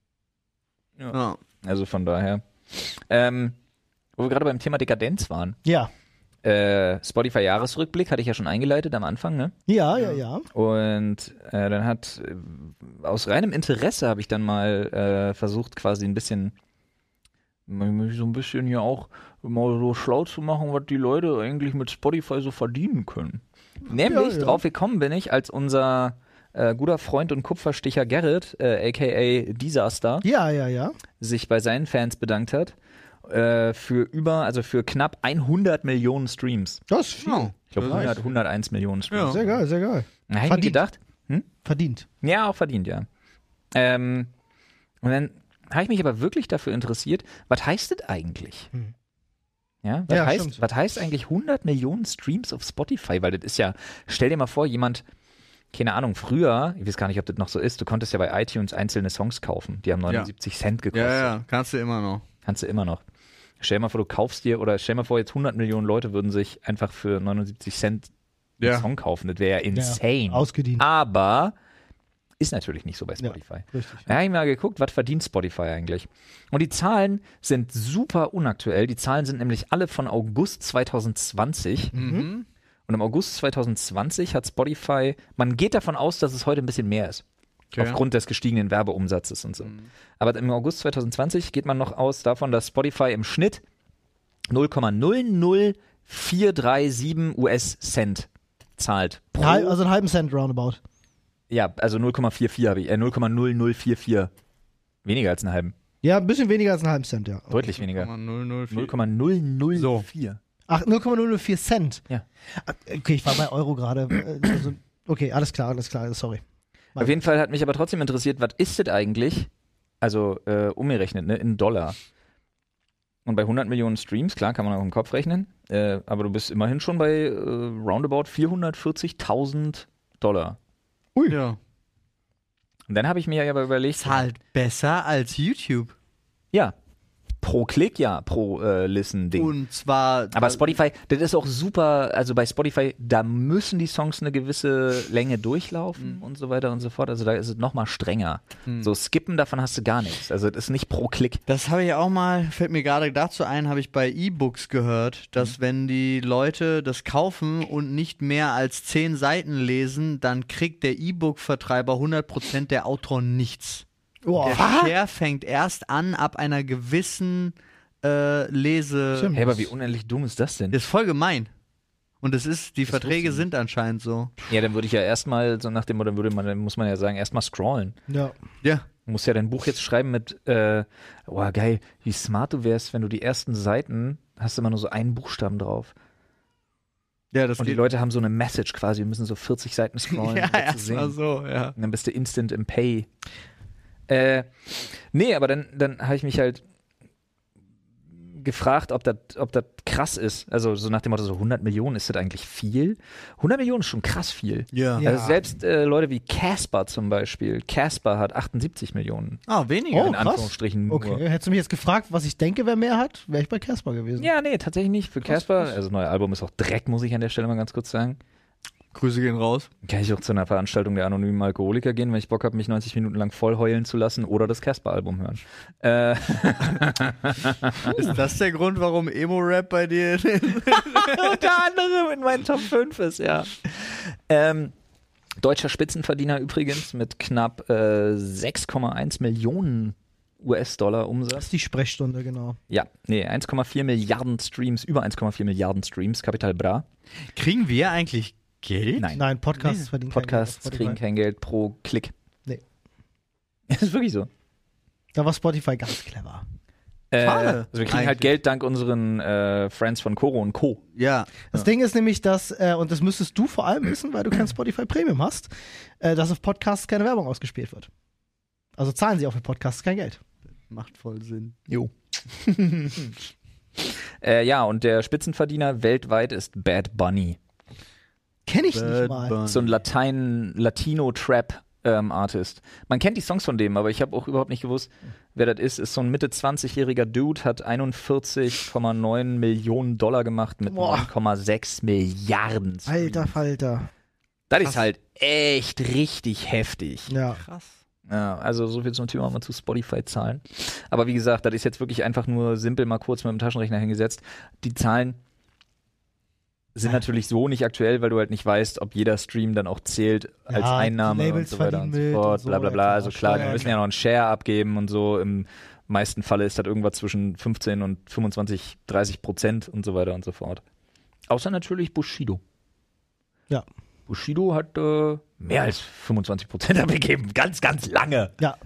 Ja. Also von daher. Ähm, wo wir gerade beim Thema Dekadenz waren. Ja. Äh, Spotify-Jahresrückblick hatte ich ja schon eingeleitet am Anfang, ne? Ja, ja, ja. Und äh, dann hat äh, aus reinem Interesse habe ich dann mal äh, versucht, quasi ein bisschen mich so ein bisschen hier auch mal so schlau zu machen, was die Leute eigentlich mit Spotify so verdienen können. Nämlich ja. drauf gekommen bin ich, als unser äh, guter Freund und Kupfersticher Gerrit, äh, aka Disaster, Ja, ja, ja. sich bei seinen Fans bedankt hat äh, für über, also für knapp 100 Millionen Streams. Das ist viel. Ja. Ich glaube Das ist- 100, 101 Millionen Streams. Ja. Sehr geil, sehr geil. Mir Verdient. gedacht, Verdient. ja, auch verdient, ja. Ähm, und dann habe ich mich aber wirklich dafür interessiert, was heißt das eigentlich? Hm. Ja, was, Ja, heißt, was heißt eigentlich 100 Millionen Streams auf Spotify? Weil das ist ja, stell dir mal vor, jemand, keine Ahnung, früher, ich weiß gar nicht, ob das noch so ist, du konntest ja bei iTunes einzelne Songs kaufen, die haben 79 Cent gekostet. Ja, ja, kannst du immer noch. Kannst du immer noch. Stell dir mal vor, du kaufst dir, oder stell dir mal vor, jetzt 100 Millionen Leute würden sich einfach für 79 Cent einen Ja. Song kaufen. Das wäre ja insane. Ausgedient. Aber ist natürlich nicht so bei Spotify. Richtig. Da habe ich mal geguckt, was verdient Spotify eigentlich. Und die Zahlen sind super unaktuell. Die Zahlen sind nämlich alle von August 2020. Mhm. Und im August 2020 hat Spotify, man geht davon aus, dass es heute ein bisschen mehr ist. Okay. Aufgrund des gestiegenen Werbeumsatzes und so. Aber im August 2020 geht man noch aus davon, dass Spotify im Schnitt 0,00437 US-Cent zahlt. Pro, Halb- Also einen halben Cent roundabout. ja, also 0,44 habe ich, äh, 0,0044. Weniger als einen halben. Ja, ein bisschen weniger als einen halben Cent, ja. Deutlich weniger. 0,004. 0,004. Ach, 0,004 Cent. Ja. Ah, Okay, ich war bei Euro gerade. äh, Also, okay, alles klar, alles klar, sorry. Auf jeden Fall hat mich aber trotzdem interessiert, was ist das eigentlich? Also äh, umgerechnet, ne, in Dollar. Und bei 100 Millionen Streams, klar, kann man auch im Kopf rechnen, äh, aber du bist immerhin schon bei äh, roundabout 440.000 Dollar. Ja. Und dann habe ich mir aber überlegt, Ist halt besser als YouTube. ja, Pro Klick, ja, pro äh, Listen-Ding. Und zwar. Aber Spotify, das ist auch super, also bei Spotify, da müssen die Songs eine gewisse Länge durchlaufen Mhm. und so weiter und so fort. Also da ist es nochmal strenger. So skippen, davon hast du gar nichts. Also das ist nicht pro Klick. Das habe ich auch mal, fällt mir gerade dazu ein, habe ich bei E-Books gehört, dass Mhm. wenn die Leute das kaufen und nicht mehr als zehn Seiten lesen, dann kriegt der E-Book-Vertreiber 100% der Autor nichts. Boah. Der Share fängt erst an ab einer gewissen äh, Lese. Stimmt. Hey, aber wie unendlich dumm ist das denn? Das ist voll gemein. Und es ist, die Verträge wusste ich sind anscheinend so. Ja, dann würde ich ja erstmal, so nach dem Motto, würde man, dann muss man ja sagen, erstmal scrollen. Ja. Ja. Du musst ja dein Buch jetzt schreiben mit, äh, oh geil, wie smart du wärst, wenn du die ersten Seiten hast immer nur so einen Buchstaben drauf. Ja, das Und die. Leute haben so eine Message quasi, wir müssen so 40 Seiten (laughs) scrollen. ja, um das zu erstmal sehen. so, ja. Und dann bist du instant im Pay. Äh, nee, aber dann, dann habe ich mich halt gefragt, ob das ob das krass ist. Also so nach dem Motto, so 100 Millionen, ist das eigentlich viel? 100 Millionen ist schon krass viel. Ja. Ja. Also selbst äh, Leute wie Casper zum Beispiel. Casper hat 78 Millionen. Ah, weniger. Oh, in krass. Anführungsstrichen nur. Okay, hättest du mich jetzt gefragt, was ich denke, wer mehr hat, wäre ich bei Casper gewesen. Ja, nee, tatsächlich nicht. Für Casper, also das neue Album ist auch Dreck, muss ich an der Stelle mal ganz kurz sagen. Grüße gehen raus. Kann ich auch zu einer Veranstaltung der anonymen Alkoholiker gehen, wenn ich Bock habe, mich 90 Minuten lang voll heulen zu lassen oder das Casper-Album hören. Äh, (laughs) Ist das der Grund, warum Emo-Rap bei dir (laughs) unter anderem in meinen Top 5 ist, ja. Ähm, deutscher Spitzenverdiener übrigens mit knapp äh, 6,1 Millionen US-Dollar Das Umsatz. ist die Sprechstunde, genau. Ja, nee, 1,4 Milliarden Streams, über 1,4 Milliarden Streams, Capital Bra. Kriegen wir eigentlich Geld? Nein. Nein, Podcasts Nee, verdienen Podcasts kein Geld kriegen kein Geld pro Klick. Nee. Das (laughs) ist wirklich so. Da war Spotify ganz clever. Äh, also wir kriegen halt eigentlich. Geld dank unseren äh, Friends von Koro und Co. Ja. Das Ding ist nämlich, dass, äh, und das müsstest du vor allem wissen, weil du kein Spotify Premium hast, äh, dass auf Podcasts keine Werbung ausgespielt wird. Also zahlen sie auch für Podcasts kein Geld. Macht voll Sinn. Jo. (laughs) äh, ja, und der Spitzenverdiener weltweit ist Bad Bunny. Kenn ich Bad nicht mal. Bunny. So ein Latein, Latino-Trap. Ähm, Artist. Man kennt die Songs von dem, aber ich habe auch überhaupt nicht gewusst, wer das ist. Ist so ein Mitte 20-jähriger Dude, hat 41,9 Millionen Dollar gemacht mit Boah. 9,6 Milliarden. Streams. Alter Falter. Das ist halt echt richtig heftig. Ja. Krass. Ja, also so viel zum Thema mal zu Spotify Zahlen. Aber wie gesagt, das ist jetzt wirklich einfach nur simpel mal kurz mit dem Taschenrechner hingesetzt. Die Zahlen sind natürlich so nicht aktuell, weil du halt nicht weißt, ob jeder Stream dann auch zählt als Ja, Einnahme und so weiter und so fort, und so, bla bla bla. Also klar, die müssen ja noch einen Share abgeben und so. Im meisten Falle ist das irgendwas zwischen 15 und 25, 30 Prozent und so weiter und so fort. Außer natürlich Bushido. Ja. Bushido hat äh, mehr als 25 Prozent (laughs) abgegeben. Ganz, ganz lange. Ja.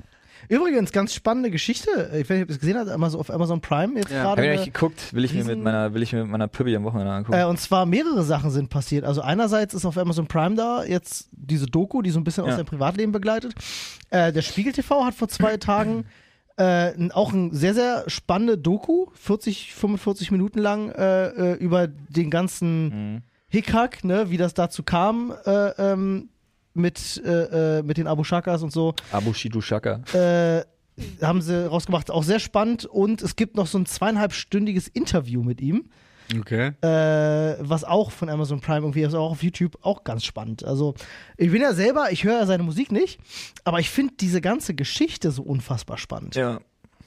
Übrigens, ganz spannende Geschichte. Ich weiß nicht, ob ihr es gesehen habt, auf Amazon Prime jetzt Ja. gerade. Habe ich nicht geguckt, will ich mir mit meiner, will ich mir mit meiner Püppi am Wochenende angucken. Äh, und zwar mehrere Sachen sind passiert. Also einerseits ist auf Amazon Prime da jetzt diese Doku, die so ein bisschen aus Ja. seinem Privatleben begleitet. Äh, der Spiegel TV hat vor zwei (clears throat) Tagen äh, auch ein sehr, sehr spannende Doku, 40, 45 Minuten lang, äh, äh, über den ganzen Mhm. Hickhack, ne, wie das dazu kam äh, ähm, mit, äh, äh, mit den Abu Shakas und so. Abu Shidu Shaka. Äh, haben sie rausgemacht. Auch sehr spannend. Und es gibt noch so ein zweieinhalbstündiges Interview mit ihm Okay. äh, was auch von Amazon Prime irgendwie ist, auch auf YouTube auch ganz spannend. Also ich bin ja selber, ich höre ja seine Musik nicht, aber ich finde diese ganze Geschichte so unfassbar spannend, Ja.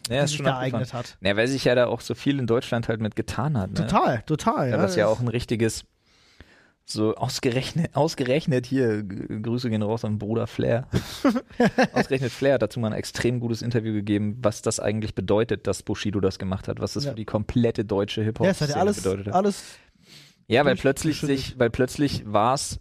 Ja, ist sich schon da abgefahren. eignet hat. Ja, weil sich ja da auch so viel in Deutschland halt mit getan hat. Ne? Total, total. Ja, was ja auch ein richtiges, so ausgerechnet, ausgerechnet hier, Grüße gehen raus an Bruder Flair. (laughs) ausgerechnet Flair hat dazu mal ein extrem gutes Interview gegeben, was das eigentlich bedeutet, dass Bushido das gemacht hat, was das Ja. für die komplette deutsche Hip-Hop-Szene ja alles, bedeutet hat. alles Ja, weil plötzlich sich, weil plötzlich war es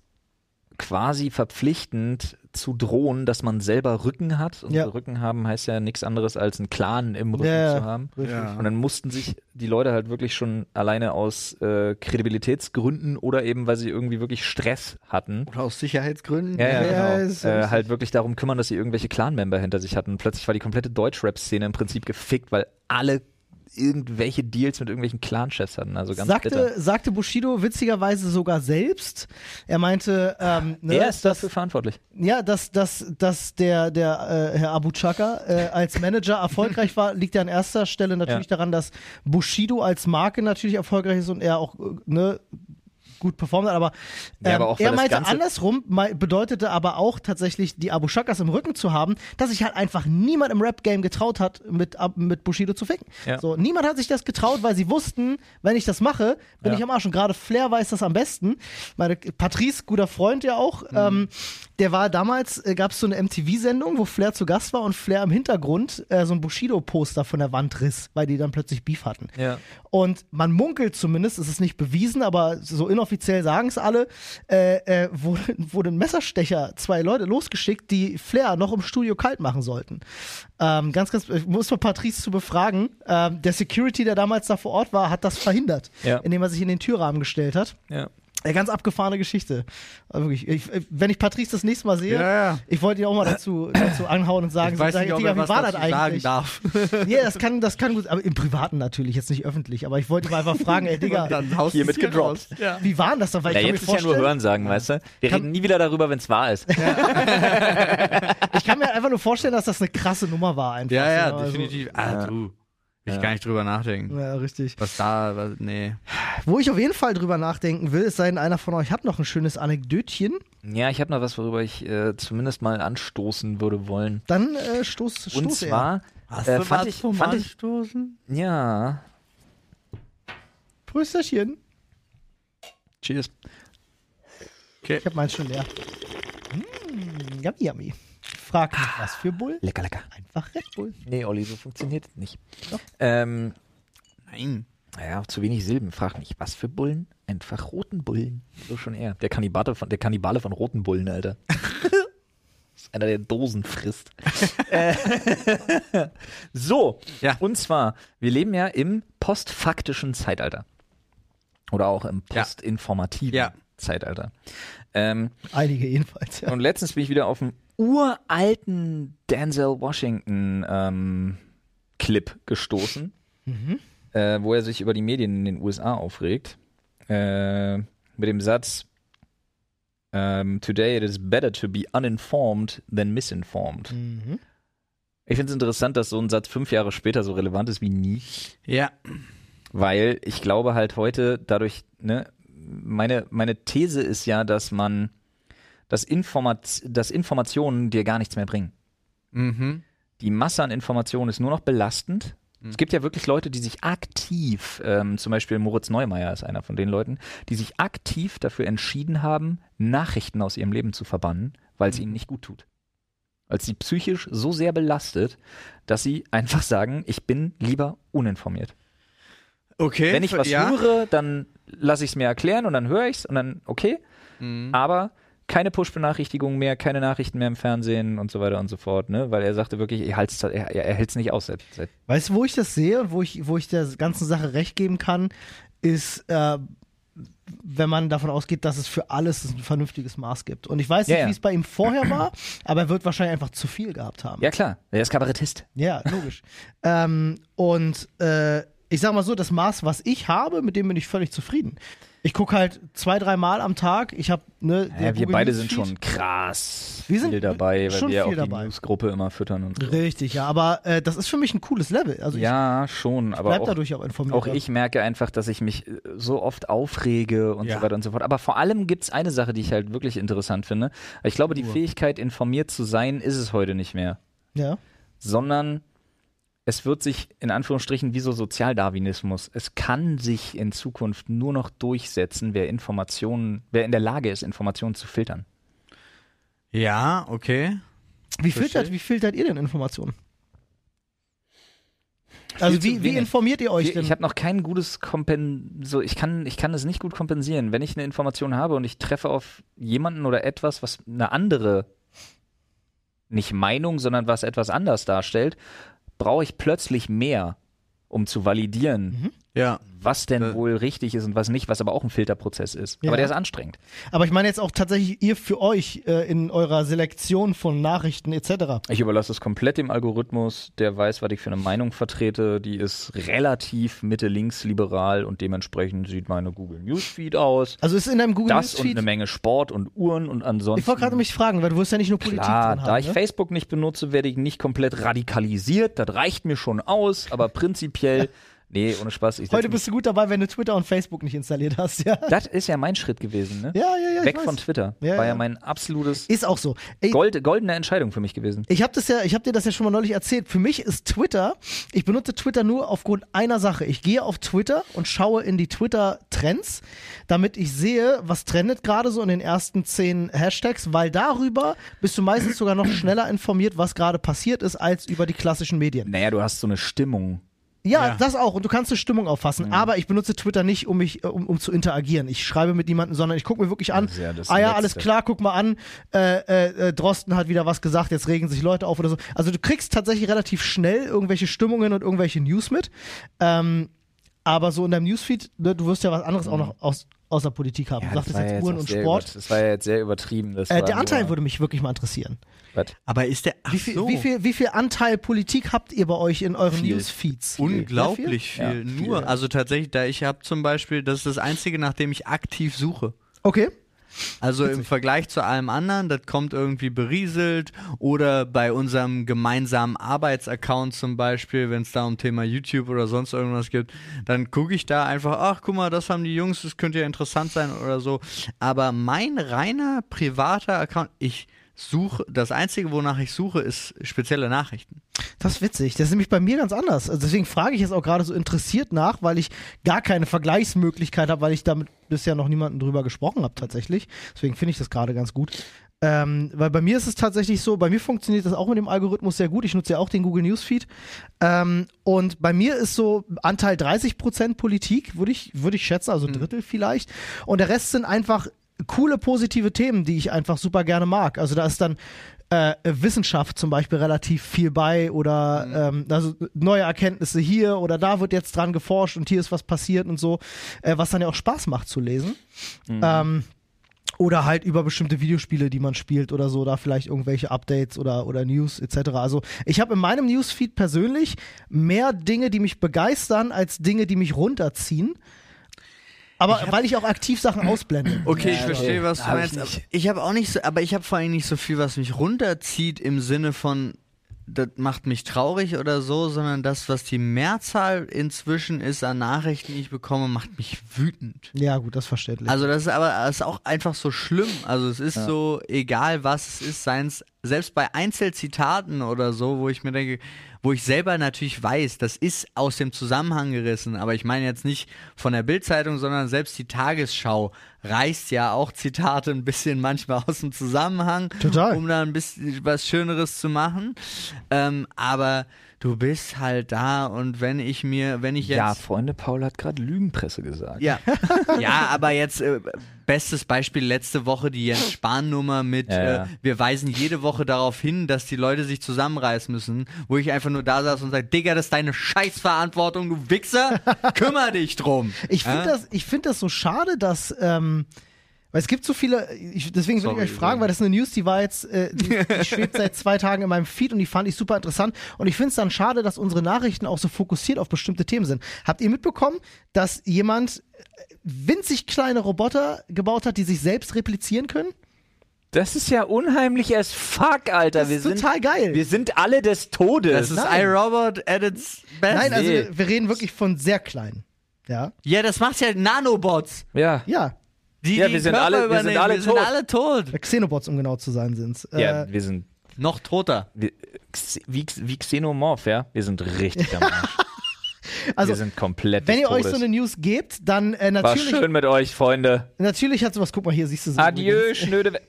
quasi verpflichtend zu drohen, dass man selber Rücken hat. Und Ja. Rücken haben heißt ja nichts anderes als einen Clan im Rücken Ja, zu haben. Ja. Und dann mussten sich die Leute halt wirklich schon alleine aus äh, Kredibilitätsgründen oder eben, weil sie irgendwie wirklich Stress hatten, Oder aus Sicherheitsgründen. ja, ja, Ja, genau. äh, halt wirklich darum kümmern, dass sie irgendwelche Clan-Member hinter sich hatten. Plötzlich war die komplette Deutschrap-Szene im Prinzip gefickt, weil alle irgendwelche Deals mit irgendwelchen Clan-Chefs hatten. Also ganz sagte, bitter. sagte Bushido witzigerweise sogar selbst. Er meinte, ähm, ne, Er ist dafür verantwortlich. ja, dass, dass, dass der, der äh, Herr Abu Chaka äh, als Manager erfolgreich war, liegt ja an erster Stelle natürlich Ja. daran, dass Bushido als Marke natürlich erfolgreich ist und er auch äh, ne, gut performt hat, aber, Ja, ähm, aber auch, weil er meinte andersrum, bedeutete aber auch tatsächlich die Abu Shakas im Rücken zu haben, dass sich halt einfach niemand im Rap-Game getraut hat, mit, mit Bushido zu ficken. Ja. So, niemand hat sich das getraut, weil sie wussten, wenn ich das mache, bin Ja. ich am Arsch. Und gerade Flair weiß das am besten. Meine, Patrice, guter Freund ja auch, Mhm. ähm, der war damals, äh, gab es so eine MTV-Sendung, wo Flair zu Gast war und Flair im Hintergrund äh, so ein Bushido-Poster von der Wand riss, weil die dann plötzlich Beef hatten. Ja. Und man munkelt zumindest, es ist nicht bewiesen, aber so inoffiziell sagen es alle, äh, äh, wurde, (laughs) wurde ein Messerstecher zwei Leute losgeschickt, die Flair noch im Studio kalt machen sollten. Ähm, ganz, ganz, ich muss mal Patrice zu befragen. Ähm, der Security, der damals da vor Ort war, hat das verhindert, Ja. indem er sich in den Türrahmen gestellt hat. Ja. Äh, ganz abgefahrene Geschichte. Also wirklich, ich, äh, wenn ich Patrice das nächste Mal sehe, Ja, ja. ich wollte ihn auch mal dazu, (clears throat) dazu anhauen und sagen, Ich weiß so, nicht, ob Digga, wie was war das sagen eigentlich? darf. (laughs) Ja, das kann, das kann gut, aber im Privaten natürlich, jetzt nicht öffentlich. Aber ich wollte ihn mal einfach fragen, ey (laughs) Digga, hier gedroppt. raus. Ja. wie war denn das dann? Weil Ja, ich kann jetzt mir ist ja nur vorstellen, Hören sagen, weißt du? Wir Kann- reden nie wieder darüber, wenn es wahr ist. (laughs) ich kann mir einfach nur vorstellen, dass das eine krasse Nummer war einfach. Ja, ja, so, also- definitiv. Ah, Ja. du. Ich Ja. gar nicht drüber nachdenken. Ja, richtig. Was da, was, nee. Wo ich auf jeden Fall drüber nachdenken will, es sei denn, einer von euch hat noch ein schönes Anekdötchen, Ja, ich habe noch was, worüber ich äh, zumindest mal anstoßen würde wollen. dann äh, stoß, stoß Und zwar Hast äh, du fand was ich, vom fand ich, Anstoßen? ja, Prösterchen. cheers. Okay. Ich habe meins schon leer. Mm, yummy, yummy. Frag mich, was für Bull? Lecker, lecker. Einfach Red Bull. Nee, Olli, so funktioniert es nicht. Doch. Ähm, Nein. naja, zu wenig Silben. Frag nicht, was für Bullen? Einfach roten Bullen. So schon eher. Der Kannibale von, der Kannibale von roten Bullen, Alter. (laughs) Das ist einer, der Dosen frisst. (laughs) äh, (laughs) so, Ja. und zwar, wir leben ja im postfaktischen Zeitalter. Oder auch im postinformativen Ja. Zeitalter. Ähm, Einige jedenfalls, ja. und letztens bin ich wieder auf einen uralten Denzel Washington ähm, Clip gestoßen, Mhm. äh, wo er sich über die Medien in den USA aufregt. Äh, mit dem Satz: ähm, Today it is better to be uninformed than misinformed. Mhm. Ich finde es interessant, dass so ein Satz fünf Jahre später so relevant ist wie nie. Ja. Weil ich glaube halt heute dadurch, ne, meine, meine These ist ja, dass man, dass, Informat dass Informationen dir gar nichts mehr bringen. Mhm. Die Masse an Informationen ist nur noch belastend. Mhm. Es gibt ja wirklich Leute, die sich aktiv, ähm, zum Beispiel Moritz Neumeier ist einer von den Leuten, die sich aktiv dafür entschieden haben, Nachrichten aus ihrem Leben zu verbannen, weil es ihnen nicht gut tut. Weil sie psychisch so sehr belastet, dass sie einfach sagen, ich bin lieber uninformiert. Okay. Wenn ich was ja. höre, dann lasse ich es mir erklären und dann höre ich es und dann okay. Mhm. Aber keine Push-Benachrichtigungen mehr, keine Nachrichten mehr im Fernsehen und so weiter und so fort, ne? Weil er sagte wirklich, er, er, er, er hält es nicht aus. Seit, seit, Weißt du, wo ich das sehe und wo ich, wo ich der ganzen Sache recht geben kann, ist, äh, wenn man davon ausgeht, dass es für alles ein vernünftiges Maß gibt. Und ich weiß nicht, Ja, ja. wie es bei ihm vorher war, aber er wird wahrscheinlich einfach zu viel gehabt haben. ja klar, er ist Kabarettist. Ja, logisch. (laughs) ähm, und äh, ich sag mal so, das Maß, was ich habe, mit dem bin ich völlig zufrieden. Ich gucke halt zwei, drei Mal am Tag. Ich habe ne, Ja, wir beide sind schon krass Wir sind viel dabei, weil schon wir auch die dabei. Newsgruppe immer füttern und so. Richtig, ja, aber äh, das ist für mich ein cooles Level. Also Ja, schon, ich aber bleib auch, dadurch auch informiert. auch ich merke einfach, dass ich mich äh, so oft aufrege und Ja. so weiter und so fort. Aber vor allem gibt es eine Sache, die ich halt wirklich interessant finde. Ich glaube, die Fähigkeit, informiert zu sein, ist es heute nicht mehr. Ja. sondern es wird sich in Anführungsstrichen wie so Sozialdarwinismus. Es kann sich in Zukunft nur noch durchsetzen, wer Informationen, wer in der Lage ist, Informationen zu filtern. Ja, okay. Wie Verstehe. filtert, wie filtert ihr denn Informationen? Also wie, wie informiert ihr euch Ich, denn? ich habe noch kein gutes Kompen so ich kann ich kann es nicht gut kompensieren, wenn ich eine Information habe und ich treffe auf jemanden oder etwas, was eine andere nicht Meinung, sondern was etwas anders darstellt, brauche ich plötzlich mehr, um zu validieren, Ja. was denn Äh. wohl richtig ist und was nicht, was aber auch ein Filterprozess ist. Ja. Aber der ist anstrengend. Aber ich meine jetzt auch tatsächlich ihr für euch äh, in eurer Selektion von Nachrichten etc. Ich überlasse es komplett dem Algorithmus, der weiß, was ich für eine Meinung vertrete. Die ist relativ Mitte-Links-liberal und dementsprechend sieht meine Google Newsfeed aus. Also ist in deinem Google Das und Newsfeed. eine Menge Sport und Uhren und ansonsten. Ich wollte gerade mich fragen, weil du wirst ja nicht nur Politik Klar, drin da haben, ich ne? Facebook nicht benutze, werde ich nicht komplett radikalisiert. Das reicht mir schon aus, aber prinzipiell, (laughs) nee, ohne Spaß. Ich Heute bist du gut dabei, wenn du Twitter und Facebook nicht installiert hast, ja. das ist ja mein Schritt gewesen, ne? Ja, ja, ja. Weg von Twitter. Ja, War ja ja. mein absolutes Ist auch so. Ey, Gold, goldene Entscheidung für mich gewesen. Ich habe das ja, ich habe dir das ja schon mal neulich erzählt. Für mich ist Twitter, ich benutze Twitter nur aufgrund einer Sache. Ich gehe auf Twitter und schaue in die Twitter-Trends, damit ich sehe, was trendet gerade so in den ersten zehn Hashtags, weil darüber bist du meistens sogar noch (clears throat) schneller informiert, was gerade passiert ist, als über die klassischen Medien. Naja, du hast so eine Stimmung. Ja, Ja. das auch. Und du kannst eine Stimmung auffassen. Aber ich benutze Twitter nicht, um mich, äh, um, um zu interagieren. Ich schreibe mit niemandem, sondern ich gucke mir wirklich an. Ja ah ja, Letzte. alles klar, guck mal an. Äh, äh, äh, Drosten hat wieder was gesagt, jetzt regen sich Leute auf oder so. Also du kriegst tatsächlich relativ schnell irgendwelche Stimmungen und irgendwelche News mit. Ähm, aber so in deinem Newsfeed, ne, du wirst ja was anderes auch noch aus, außer Politik haben. du das sagtest war ja jetzt Uhren und sehr Sport. über- Das war ja jetzt sehr übertrieben. Das Äh, der Anteil nur- würde mich wirklich mal interessieren. Was? Aber ist der. Wie viel, so. wie, viel, wie viel Anteil Politik habt ihr bei euch in euren Viel. Newsfeeds? Unglaublich viel. viel? Ja, Nur, viel. also tatsächlich, da ich habe zum Beispiel, das ist das Einzige, nach dem ich aktiv suche. Okay. Also im Vergleich zu allem anderen, das kommt irgendwie berieselt oder bei unserem gemeinsamen Arbeitsaccount zum Beispiel, wenn es da um Thema YouTube oder sonst irgendwas gibt, dann gucke ich da einfach, ach guck mal, das haben die Jungs, das könnte ja interessant sein oder so. Aber mein reiner privater Account, ich suche, das Einzige, wonach ich suche, ist spezielle Nachrichten. Das ist witzig. Das ist nämlich bei mir ganz anders. Also deswegen frage ich jetzt auch gerade so interessiert nach, weil ich gar keine Vergleichsmöglichkeit habe, weil ich damit bisher noch niemanden drüber gesprochen habe tatsächlich. Deswegen finde ich das gerade ganz gut. Ähm, weil bei mir ist es tatsächlich so, bei mir funktioniert das auch mit dem Algorithmus sehr gut. Ich nutze ja auch den Google Newsfeed. Ähm, und bei mir ist so Anteil 30% Politik, würde ich, würde ich schätzen, also ein Drittel vielleicht. Und der Rest sind einfach coole, positive Themen, die ich einfach super gerne mag. Also da ist dann äh, Wissenschaft zum Beispiel relativ viel bei oder ähm, also neue Erkenntnisse hier oder da wird jetzt dran geforscht und hier ist was passiert und so, äh, was dann ja auch Spaß macht zu lesen. Ähm, oder halt über bestimmte Videospiele, die man spielt oder so, da vielleicht irgendwelche Updates oder, oder News etc. Also ich habe in meinem Newsfeed persönlich mehr Dinge, die mich begeistern, als Dinge, die mich runterziehen. Aber weil ich auch aktiv Sachen (clears throat) ausblende. Okay, ich Ja, verstehe, okay. was du Hab ich meinst. Ich habe auch nicht so, aber ich habe vor allem nicht so viel, was mich runterzieht im Sinne von, das macht mich traurig oder so, sondern das, was die Mehrzahl inzwischen ist an Nachrichten, die ich bekomme, macht mich wütend. Ja, gut, das ist verständlich. Also das ist aber das ist auch einfach so schlimm. Also es ist so, egal was es ist, seien es selbst bei Einzelzitaten oder so, wo ich mir denke, wo ich selber natürlich weiß, das ist aus dem Zusammenhang gerissen, aber ich meine jetzt nicht von der Bildzeitung, sondern selbst die Tagesschau reißt ja auch Zitate ein bisschen manchmal aus dem Zusammenhang, Total. um da ein bisschen was Schöneres zu machen. Ähm, aber du bist halt da und wenn ich mir, wenn ich jetzt Ja, Freunde, Paul hat gerade Lügenpresse gesagt. ja, (laughs) ja, aber jetzt äh, bestes Beispiel letzte Woche die Jens Spahn Nummer mit Ja, ja. Äh, wir weisen jede Woche darauf hin, dass die Leute sich zusammenreißen müssen, wo ich einfach nur da saß und sage, Digga, das ist deine Scheißverantwortung, du Wichser, (laughs) kümmer dich drum. Ich finde Ja? das, ich find das so schade, dass. Ähm, weil es gibt so viele, ich, deswegen will ich euch fragen, weil das ist eine News, die war jetzt, äh, die, die (laughs) schwebt seit zwei Tagen in meinem Feed und die fand ich super interessant. Und ich finde es dann schade, dass unsere Nachrichten auch so fokussiert auf bestimmte Themen sind. Habt ihr mitbekommen, dass jemand äh, winzig kleine Roboter gebaut hat, die sich selbst replizieren können? Das ist ja unheimlich as fuck, Alter. Das wir ist sind, total geil. Wir sind alle des Todes. Das ist iRobot at its best. Nein, also nee. wir, wir reden wirklich von sehr kleinen. Ja. ja, das macht ja Nanobots. ja. Ja. Die, Ja, die wir sind Körper alle- wir sind alle wir sind tot. alle tot. Xenobots, um genau zu sein, sind's. ja, Äh, wir sind Noch toter. wir, X- wie, wie Xenomorph, ja? Wir sind richtig am Arsch. (laughs) also, wir sind komplett wenn ihr euch Todes. so eine News gebt, dann äh, War natürlich, schön mit euch, Freunde. natürlich hat sowas, guck mal hier, siehst du so. Adieu, übrigens. schnöde. We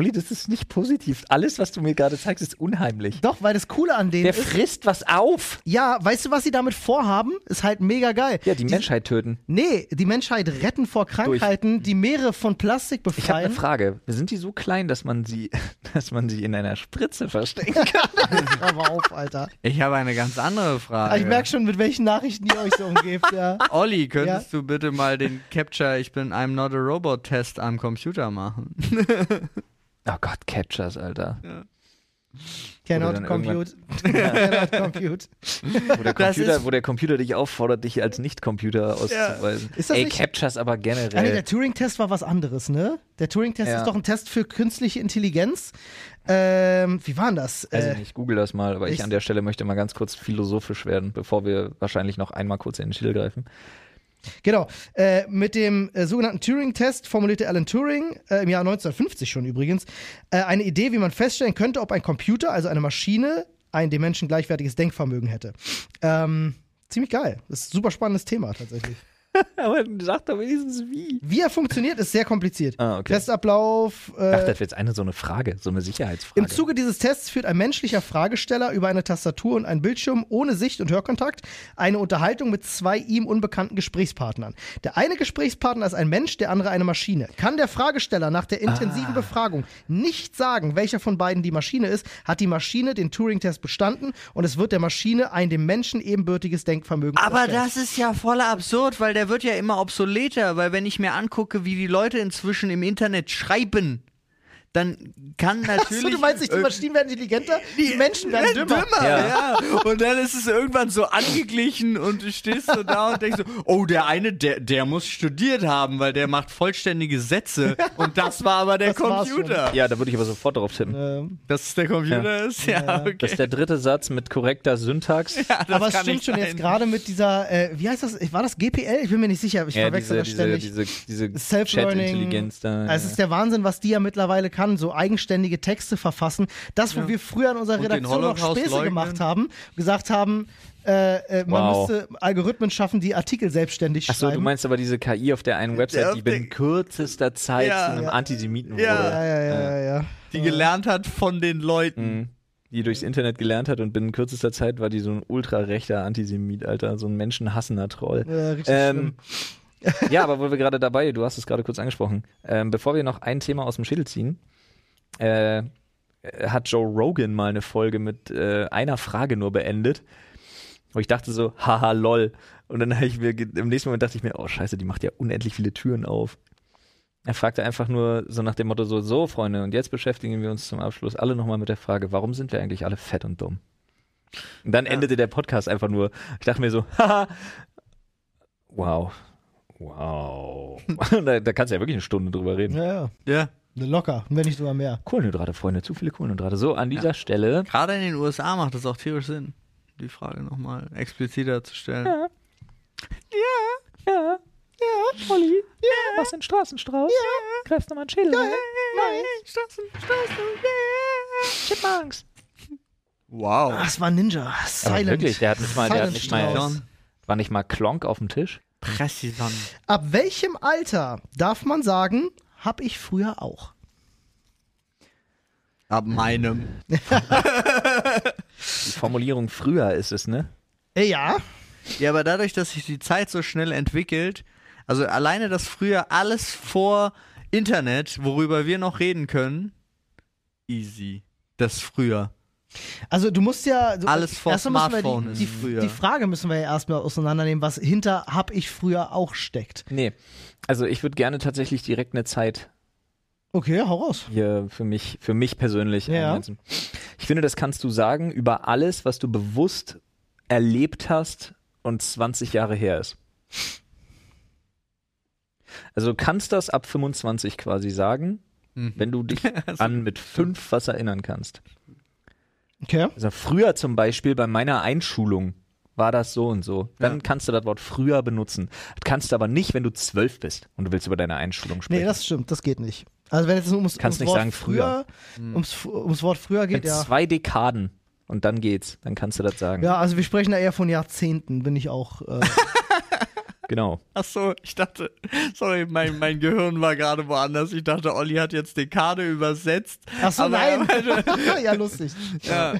Olli, das ist nicht positiv. Alles, was du mir gerade zeigst, ist unheimlich. Doch, weil das Coole an denen Der ist, frisst was auf. ja, weißt du, was sie damit vorhaben? Ist halt mega geil. Ja, die Menschheit töten. Nee, die Menschheit retten vor Krankheiten, die Meere von Plastik Ich habe eine befreien. Frage. Sind die so klein, dass man sie, (laughs) dass man sie in einer Spritze verstecken (laughs) kann. Hör mal auf, Alter. Ich habe eine ganz andere Frage. Ich merke schon, mit welchen Nachrichten ihr euch so umgebt, ja. (laughs) Olli, könntest du bitte mal den Capture Ich bin I'm not a Robot Test am Computer machen? Oh Gott, Captures, Alter. Cannot dann compute. (laughs) (laughs) Cannot compute. Wo der, Computer, wo der Computer dich auffordert, dich als Nicht-Computer auszuweisen. Ist das Ey, nicht- Captures aber Ah, nee, generell. der Turing-Test war was anderes, ne? Der Turing-Test Ja. ist doch ein Test für künstliche Intelligenz. Ähm, wie war denn das? Weiß Äh, ich nicht, google das mal, aber ich, ich- an der Stelle möchte mal ganz kurz philosophisch werden, bevor wir wahrscheinlich noch einmal kurz in den Schild greifen. Genau. Äh, mit dem äh, sogenannten Turing-Test formulierte Alan Turing, äh, im Jahr 1950 schon übrigens, äh, eine Idee, wie man feststellen könnte, ob ein Computer, also eine Maschine, ein dem Menschen gleichwertiges Denkvermögen hätte. Ähm, ziemlich geil. Das ist ein super spannendes Thema tatsächlich. (laughs) aber sag doch wenigstens wie. Wie er funktioniert, ist sehr kompliziert. Ah, okay. Testablauf. Ich Äh, dachte, das wäre jetzt eine so eine Frage, so eine Sicherheitsfrage. Im Zuge dieses Tests führt ein menschlicher Fragesteller über eine Tastatur und einen Bildschirm ohne Sicht- und Hörkontakt eine Unterhaltung mit zwei ihm unbekannten Gesprächspartnern. Der eine Gesprächspartner ist ein Mensch, der andere eine Maschine. Kann der Fragesteller nach der intensiven Befragung nicht sagen, welcher von beiden die Maschine ist, hat die Maschine den Turing-Test bestanden und es wird der Maschine ein dem Menschen ebenbürtiges Denkvermögen Aber das ist ja voller absurd, weil der wird ja immer obsoleter, weil wenn ich mir angucke, wie die Leute inzwischen im Internet schreiben, dann kann natürlich. Achso, du meinst nicht, die äh, Maschinen werden intelligenter, die Menschen werden Ja, dümmer. Ja. ja. Und dann ist es irgendwann so angeglichen und du stehst so da und denkst so, oh, der eine, der, der muss studiert haben, weil der macht vollständige Sätze. Und das war aber der Das Computer. ja, da würde ich aber sofort drauf tippen. Ähm, Dass es der Computer ist? Ja, okay. Das ist der dritte Satz mit korrekter Syntax. Ja, aber es stimmt schon sein. jetzt gerade mit dieser, äh, wie heißt das? War das GPL? Ich bin mir nicht sicher. Ich Ja, verwechsel diese, das diese, ständig. diese, diese Self-Learning. Chat-Intelligenz da. Also es ist der Wahnsinn, was die ja mittlerweile kann, so eigenständige Texte verfassen. Das, wo wir früher in unserer Redaktion noch Späße leugnen. gemacht haben, gesagt haben, äh, äh, man Wow. müsste Algorithmen schaffen, die Artikel selbstständig Achso, schreiben. du meinst aber diese KI auf der einen Website, Der die binnen kürzester Zeit Ja. zu einem Ja. Antisemiten Ja. wurde. ja, ja, ja, ja, ja. Die gelernt hat von den Leuten. Mhm. Die durchs Internet gelernt hat und binnen kürzester Zeit war die so ein ultra-rechter Antisemit, Alter, so ein menschenhassender Troll. Äh, richtig Ähm, ja, aber wo wir gerade dabei, du hast es gerade kurz angesprochen, ähm, bevor wir noch ein Thema aus dem Schädel ziehen, äh, hat Joe Rogan mal eine Folge mit äh, einer Frage nur beendet, wo ich dachte so, haha, lol. Und dann habe ich mir, im nächsten Moment dachte ich mir, oh scheiße, die macht ja unendlich viele Türen auf. Er fragte einfach nur so nach dem Motto so, so Freunde, und jetzt beschäftigen wir uns zum Abschluss alle nochmal mit der Frage, warum sind wir eigentlich alle fett und dumm? Und dann endete der Podcast einfach nur, ich dachte mir so, haha, wow, wow. (laughs) da, da kannst du ja wirklich eine Stunde drüber reden. Ja, ja. Ja. Locker, wenn nicht sogar mehr. Kohlenhydrate, Freunde, zu viele Kohlenhydrate. So, an dieser Stelle, Gerade in den USA macht das auch tierisch Sinn, die Frage nochmal expliziter zu stellen. Ja. ja, ja, ja, Olli, ja, was ein Straßenstrauß, ja, greifst du mal einen Schädel rein? Nein, Straßen, Straßen, yeah. Chipmunks. Wow. Ah, es war Ninja. Aber Silent. wirklich, der hat nicht mal, der hat nicht mal, war nicht mal Klonk auf dem Tisch? Präzison. Ab welchem Alter darf man sagen, hab ich früher auch? Ab meinem. Die Formulierung früher ist es, ne? Äh, ja. Ja, aber dadurch, dass sich die Zeit so schnell entwickelt, also alleine das früher alles vor Internet, worüber wir noch reden können, easy. Das früher. Also du musst ja. Du, Alles vor erstmal müssen wir Smartphone die, ist die, früher. die Frage müssen wir ja erstmal auseinandernehmen, was hinter hab ich früher auch steckt. Nee. Also ich würde gerne tatsächlich direkt eine Zeit Okay, hau raus. hier für mich, für mich persönlich Ja. Ich finde, das kannst du sagen über alles, was du bewusst erlebt hast und 20 Jahre her ist. Also du kannst das ab 25 quasi sagen, Mhm. wenn du dich (laughs) Also, an mit fünf was erinnern kannst. Okay. Also früher zum Beispiel bei meiner Einschulung war das so und so. Dann Ja. kannst du das Wort früher benutzen. Das kannst du aber nicht, wenn du zwölf bist und du willst über deine Einschulung sprechen. Nee, das stimmt, das geht nicht. Also wenn es ums, Kannst ums nicht Wort sagen früher. ums, ums Wort früher geht, Mit ja. zwei Dekaden und dann geht's. Dann kannst du das sagen. Ja, also wir sprechen da eher von Jahrzehnten, bin ich auch. Äh, (laughs) Genau. Ach so, ich dachte, sorry, mein, mein Gehirn war gerade woanders. Ich dachte, Olli hat jetzt die Karte übersetzt. Ach so, Aber nein. meinte- (laughs) ja, lustig. ja,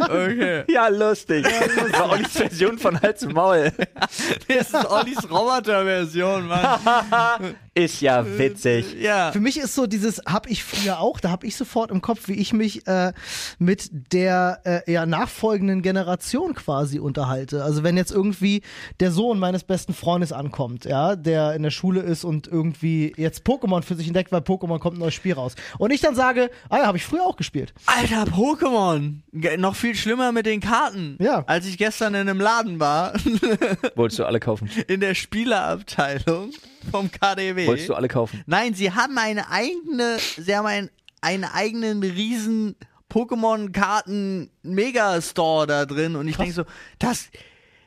okay. (laughs) Ja, lustig. Das war Ollis Version von Hals und Maul. (laughs) Das ist Ollis Roboter-Version, Mann. Ist ja witzig. Ja. Für mich ist so dieses, hab ich früher auch, da hab ich sofort im Kopf, wie ich mich äh, mit der äh, ja, nachfolgenden Generation quasi unterhalte. Also wenn jetzt irgendwie der Sohn meines besten Freundes ankommt, ja, der in der Schule ist und irgendwie jetzt Pokémon für sich entdeckt, weil Pokémon kommt ein neues Spiel raus. Und ich dann sage, ah ja, habe ich früher auch gespielt. Alter, Pokémon. Noch viel schlimmer mit den Karten. Ja. Als ich gestern in einem Laden war, (laughs) Wolltest du alle kaufen? in der Spielerabteilung vom KDW. Wolltest du alle kaufen? Nein, sie haben eine eigene, sie haben ein, einen eigenen riesen Pokémon-Karten Megastore da drin und ich denke so, das,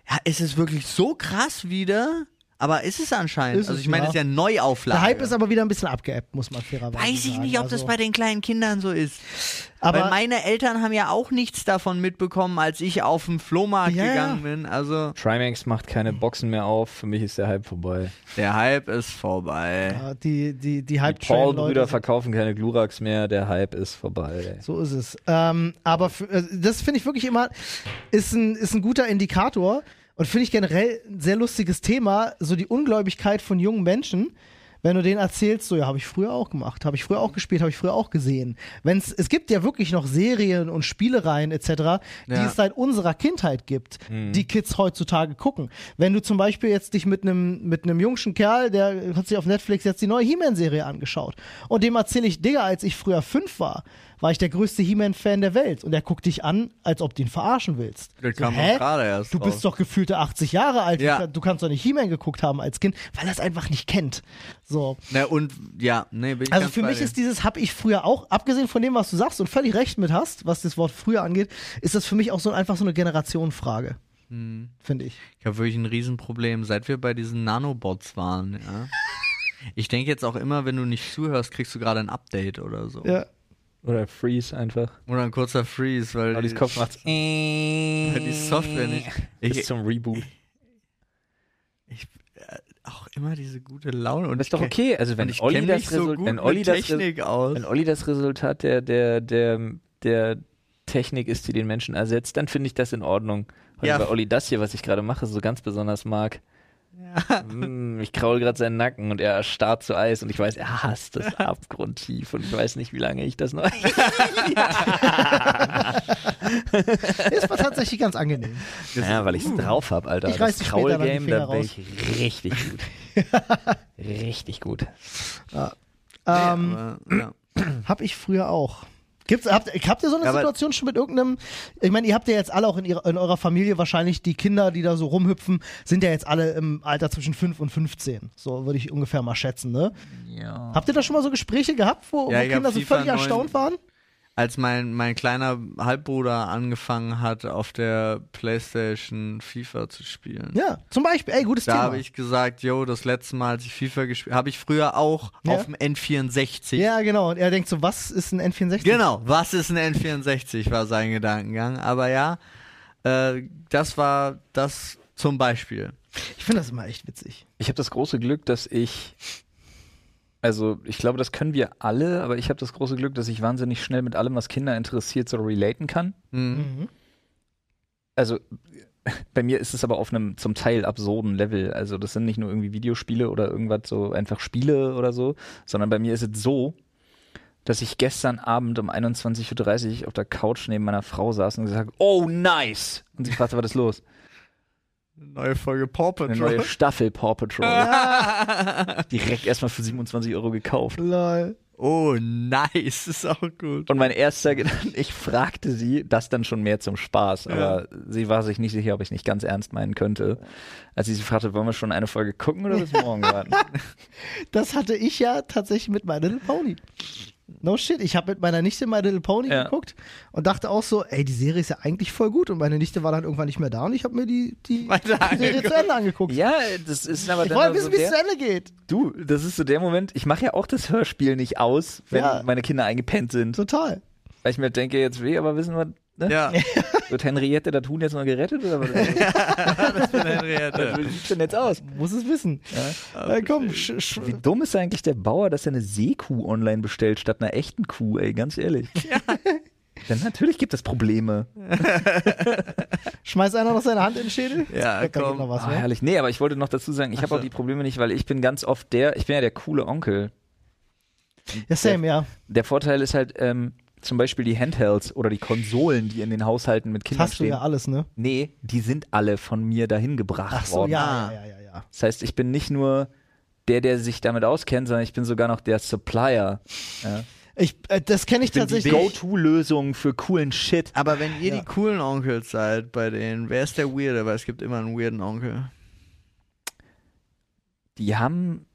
ja, ist es wirklich so krass wieder? Aber ist es anscheinend. Ist also es, ich meine, ja. das ist ja eine Neuauflage. Der Hype ist aber wieder ein bisschen abgeebbt, muss man fairerweise sagen. Weiß ich nicht, ob das Also, bei den kleinen Kindern so ist. aber Weil meine Eltern haben ja auch nichts davon mitbekommen, als ich auf den Flohmarkt Ja, gegangen bin. Also Trimax macht keine Boxen mehr auf. Für mich ist der Hype vorbei. der Hype ist vorbei. ja, die, die, die Die Hype-Train-Leute Paul-Brüder verkaufen keine Glurax mehr. Der Hype ist vorbei. So ist es. Ähm, aber für, äh, das finde ich wirklich immer, ist ein, ist ein guter Indikator und finde ich generell ein sehr lustiges Thema, so die Ungläubigkeit von jungen Menschen. Wenn du denen erzählst, so ja, habe ich früher auch gemacht, habe ich früher auch gespielt, habe ich früher auch gesehen. Wenn's, es gibt ja wirklich noch Serien und Spielereien etc., die Ja. es seit unserer Kindheit gibt, die Kids heutzutage gucken. Wenn du zum Beispiel jetzt dich mit einem mit einem jungschen Kerl, der hat sich auf Netflix jetzt die neue He-Man-Serie angeschaut und dem erzähle ich, Digga, als ich früher fünf war, war ich der größte He-Man-Fan der Welt und er guckt dich an, als ob du ihn verarschen willst. Der So, kam hä? gerade erst Du raus. bist doch gefühlte 80 Jahre alt, Ja. du kannst doch nicht He-Man geguckt haben als Kind, weil er es einfach nicht kennt. So. Na und ja, nee, bin ich Also für mich ist dieses, habe ich früher auch, abgesehen von dem, was du sagst und völlig recht mit hast, was das Wort früher angeht, ist das für mich auch so einfach so eine Generationenfrage. Hm. Finde ich. Ich habe wirklich ein Riesenproblem, seit wir bei diesen Nanobots waren, ja. (laughs) Ich denke jetzt auch immer, wenn du nicht zuhörst, kriegst du gerade ein Update oder so. Ja. Oder Freeze einfach. Oder ein kurzer Freeze, weil Ollis die, Kopf macht's. weil die Software nicht. Bis zum Reboot. ich, äh, auch immer diese gute Laune. Und Das ist doch okay. Also Und wenn ich Olli das, so wenn Olli das, wenn Olli das Resultat der, der, der, der Technik ist, die den Menschen ersetzt, dann finde ich das in Ordnung. Weil Ja. bei Olli das hier, was ich gerade mache, so ganz besonders mag. Mm, Ich kraul gerade seinen Nacken und er erstarrt zu Eis und ich weiß, er hasst das abgrundtief und ich weiß nicht, wie lange ich das noch. (laughs) Ist war tatsächlich ganz angenehm. ja, weil ich es drauf habe, Alter. Ich reiß das Kraulgame, da bin ich richtig gut. (laughs) richtig gut. Ähm, aber, ja. (clears throat) Hab ich früher auch. Gibt's, habt, habt ihr so eine Ja, Situation schon mit irgendeinem, ich meine, ihr habt ja jetzt alle auch in, ihrer, in eurer Familie wahrscheinlich die Kinder, die da so rumhüpfen, sind ja jetzt alle im Alter zwischen 5 und 15. So würde ich ungefähr mal schätzen, ne? Ja. Habt ihr da schon mal so Gespräche gehabt, wo, Ja, wo Kinder so völlig erstaunt 9 waren? Als mein, mein kleiner Halbbruder angefangen hat, auf der Playstation FIFA zu spielen. Ja, zum Beispiel, ey, gutes Da Thema. habe ich gesagt, yo, das letzte Mal, als ich FIFA gespielt habe, ich früher auch Ja. auf dem N64. ja, genau. Und er denkt so, was ist ein N64? Genau, was ist ein N64, war sein Gedankengang. Aber ja, äh, das war das zum Beispiel. Ich finde das immer echt witzig. Ich habe das große Glück, dass ich, also ich glaube, das können wir alle, aber ich habe das große Glück, dass ich wahnsinnig schnell mit allem, was Kinder interessiert, so relaten kann. Mhm. Mhm. Also bei mir ist es aber auf einem zum Teil absurden Level. Also das sind nicht nur irgendwie Videospiele oder irgendwas so einfach Spiele oder so, sondern bei mir ist es so, dass ich gestern Abend um 21.30 Uhr auf der Couch neben meiner Frau saß und gesagt, oh nice! Und sie fragte, was ist los? Neue Folge Paw Eine Patrol. neue Staffel Paw Patrol. (laughs) Direkt erstmal für 27 Euro gekauft. Lol. oh, nice, ist auch gut. Und mein erster Gedanke, (laughs) ich fragte sie, das dann schon mehr zum Spaß, aber sie war sich nicht sicher, ob ich nicht ganz ernst meinen könnte. Als ich sie fragte, wollen wir schon eine Folge gucken oder bis morgen warten? (laughs) Das hatte ich ja tatsächlich mit Little Pony. No shit, ich habe mit meiner Nichte My Little Pony Ja. geguckt und dachte auch so, ey, die Serie ist ja eigentlich voll gut und meine Nichte war dann irgendwann nicht mehr da und ich habe mir die, die Weiter Serie zu Ende angeguckt. ja, das ist aber ich dann wollte so wissen, wie es zu Ende geht. Du, das ist so der Moment, ich mache ja auch das Hörspiel nicht aus, wenn Ja. meine Kinder eingepennt sind. Total. Weil ich mir denke, jetzt will ich aber wissen, was, ne? Ja, (laughs) Wird Henriette da tun jetzt mal gerettet oder was? (laughs) das bin Henriette. Wie sieht's denn jetzt aus? Muss es wissen. Ja. Äh, komm, sch sch Wie dumm ist eigentlich der Bauer, dass er eine Seekuh online bestellt statt einer echten Kuh, ey, ganz ehrlich. (laughs) Ja. Denn natürlich gibt es Probleme. (laughs) Schmeiß einer noch seine Hand in den Schädel? Ja, Da komm. noch was, Ah, ne? herrlich. Nee, aber ich wollte noch dazu sagen, ich habe auch die Probleme nicht, weil ich bin ganz oft der, ich bin ja der coole Onkel. Ja, same, ja. Der Vorteil ist halt, ähm, zum Beispiel die Handhelds oder die Konsolen, die in den Haushalten mit Kindern Hast du stehen. ja alles, ne? Nee, die sind alle von mir dahin gebracht Ach so, worden. ja, ja, ja, ja, ja. Das heißt, ich bin nicht nur der, der sich damit auskennt, sondern ich bin sogar noch der Supplier. Ja. Ich, äh, das kenne ich, Ich bin die tatsächlich. Go-To-Lösung für coolen Shit. Aber wenn ihr Ja. die coolen Onkels seid bei denen, wer ist der Weirde? Weil es gibt immer einen weirden Onkel. Die haben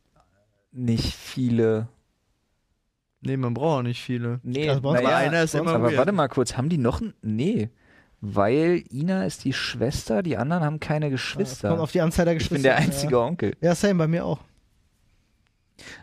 nicht viele. Nee, man braucht auch nicht viele. Nee, Also uns- naja, Aber einer ist immer aber weird. warte mal kurz, haben die noch ein. Nee. Weil Ina ist die Schwester, die anderen haben keine Geschwister. kommt auf die Anzahl der ich Geschwister. bin der einzige Onkel. Ja. ja, same, bei mir auch.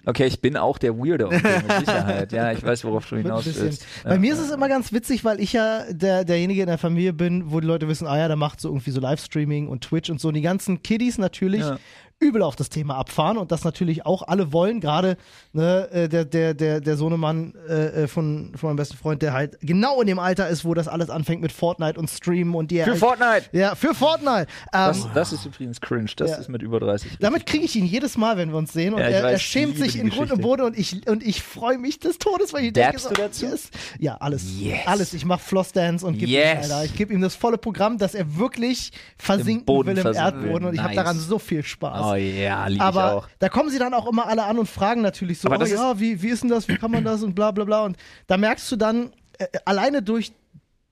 Okay, ich bin auch der weirde Onkel, mit (laughs) Sicherheit. Ja, ich weiß, worauf du hinaus willst. Bei Ja. mir ist es immer ganz witzig, weil ich ja der, derjenige in der Familie bin, wo die Leute wissen, ah ja, der macht so irgendwie so Livestreaming und Twitch und so. Und die ganzen Kiddies natürlich Ja. Übel auf das Thema abfahren und das natürlich auch alle wollen. Gerade ne, äh, der, der, der, der Sohnemann äh, äh, von, von meinem besten Freund, der halt genau in dem Alter ist, wo das alles anfängt mit Fortnite und Streamen und die Für halt, Fortnite! Ja, für Fortnite. Ähm, Das, das ist übrigens cringe. Das Ja. ist mit über 30. damit kriege ich ihn jedes Mal, wenn wir uns sehen. Und Ja, er, er weiß, schämt ich liebe sich in Grund und. Boden und ich, und ich freue mich des Todes, weil ich denke, du dazu? Yes. Ja, alles. Yes. Alles. Ich mache Flossdance und gebe Yes. ihm, Alter. Ich gebe ihm das volle Programm, dass er wirklich versinken Boden will im versinken Erdboden. Und ich habe Nice. daran so viel Spaß. Oh ja, liebe ich Aber auch. da kommen sie dann auch immer alle an und fragen natürlich so, Aber oh, das ja, wie, wie ist denn das, wie kann man das und bla bla bla. Und da merkst du dann, äh, alleine durch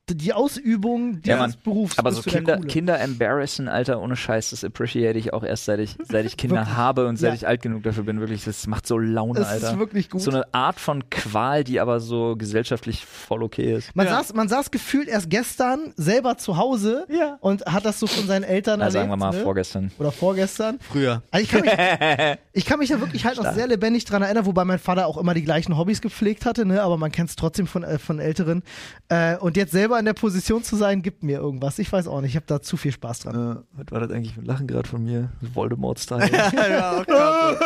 die Ausübung dieses Ja, Mann. Berufs Aber so Kinder. Kinder embarrassen, Alter, ohne Scheiß, das appreciate ich auch erst seit ich, seit ich (laughs) Kinder Wirklich? habe und seit Ja. ich alt genug dafür bin. Wirklich, das macht so Laune, Das Alter. ist wirklich gut. So eine Art von Qual, die aber so gesellschaftlich voll okay ist. Man, Ja. saß, man saß gefühlt erst gestern selber zu Hause Ja. und hat das so von seinen Eltern Na, erlebt. sagen wir mal ne? vorgestern. Oder vorgestern. Früher. Also ich, kann mich, (laughs) ich kann mich da wirklich halt noch sehr lebendig dran erinnern, wobei mein Vater auch immer die gleichen Hobbys gepflegt hatte, ne? aber man kennt es trotzdem von, äh, von Älteren. Äh, und jetzt selber in der Position zu sein, gibt mir irgendwas. Ich weiß auch nicht, ich habe da zu viel Spaß dran. Äh, was war das eigentlich mit Lachen gerade von mir? Voldemort-Style. (laughs) ja, krass.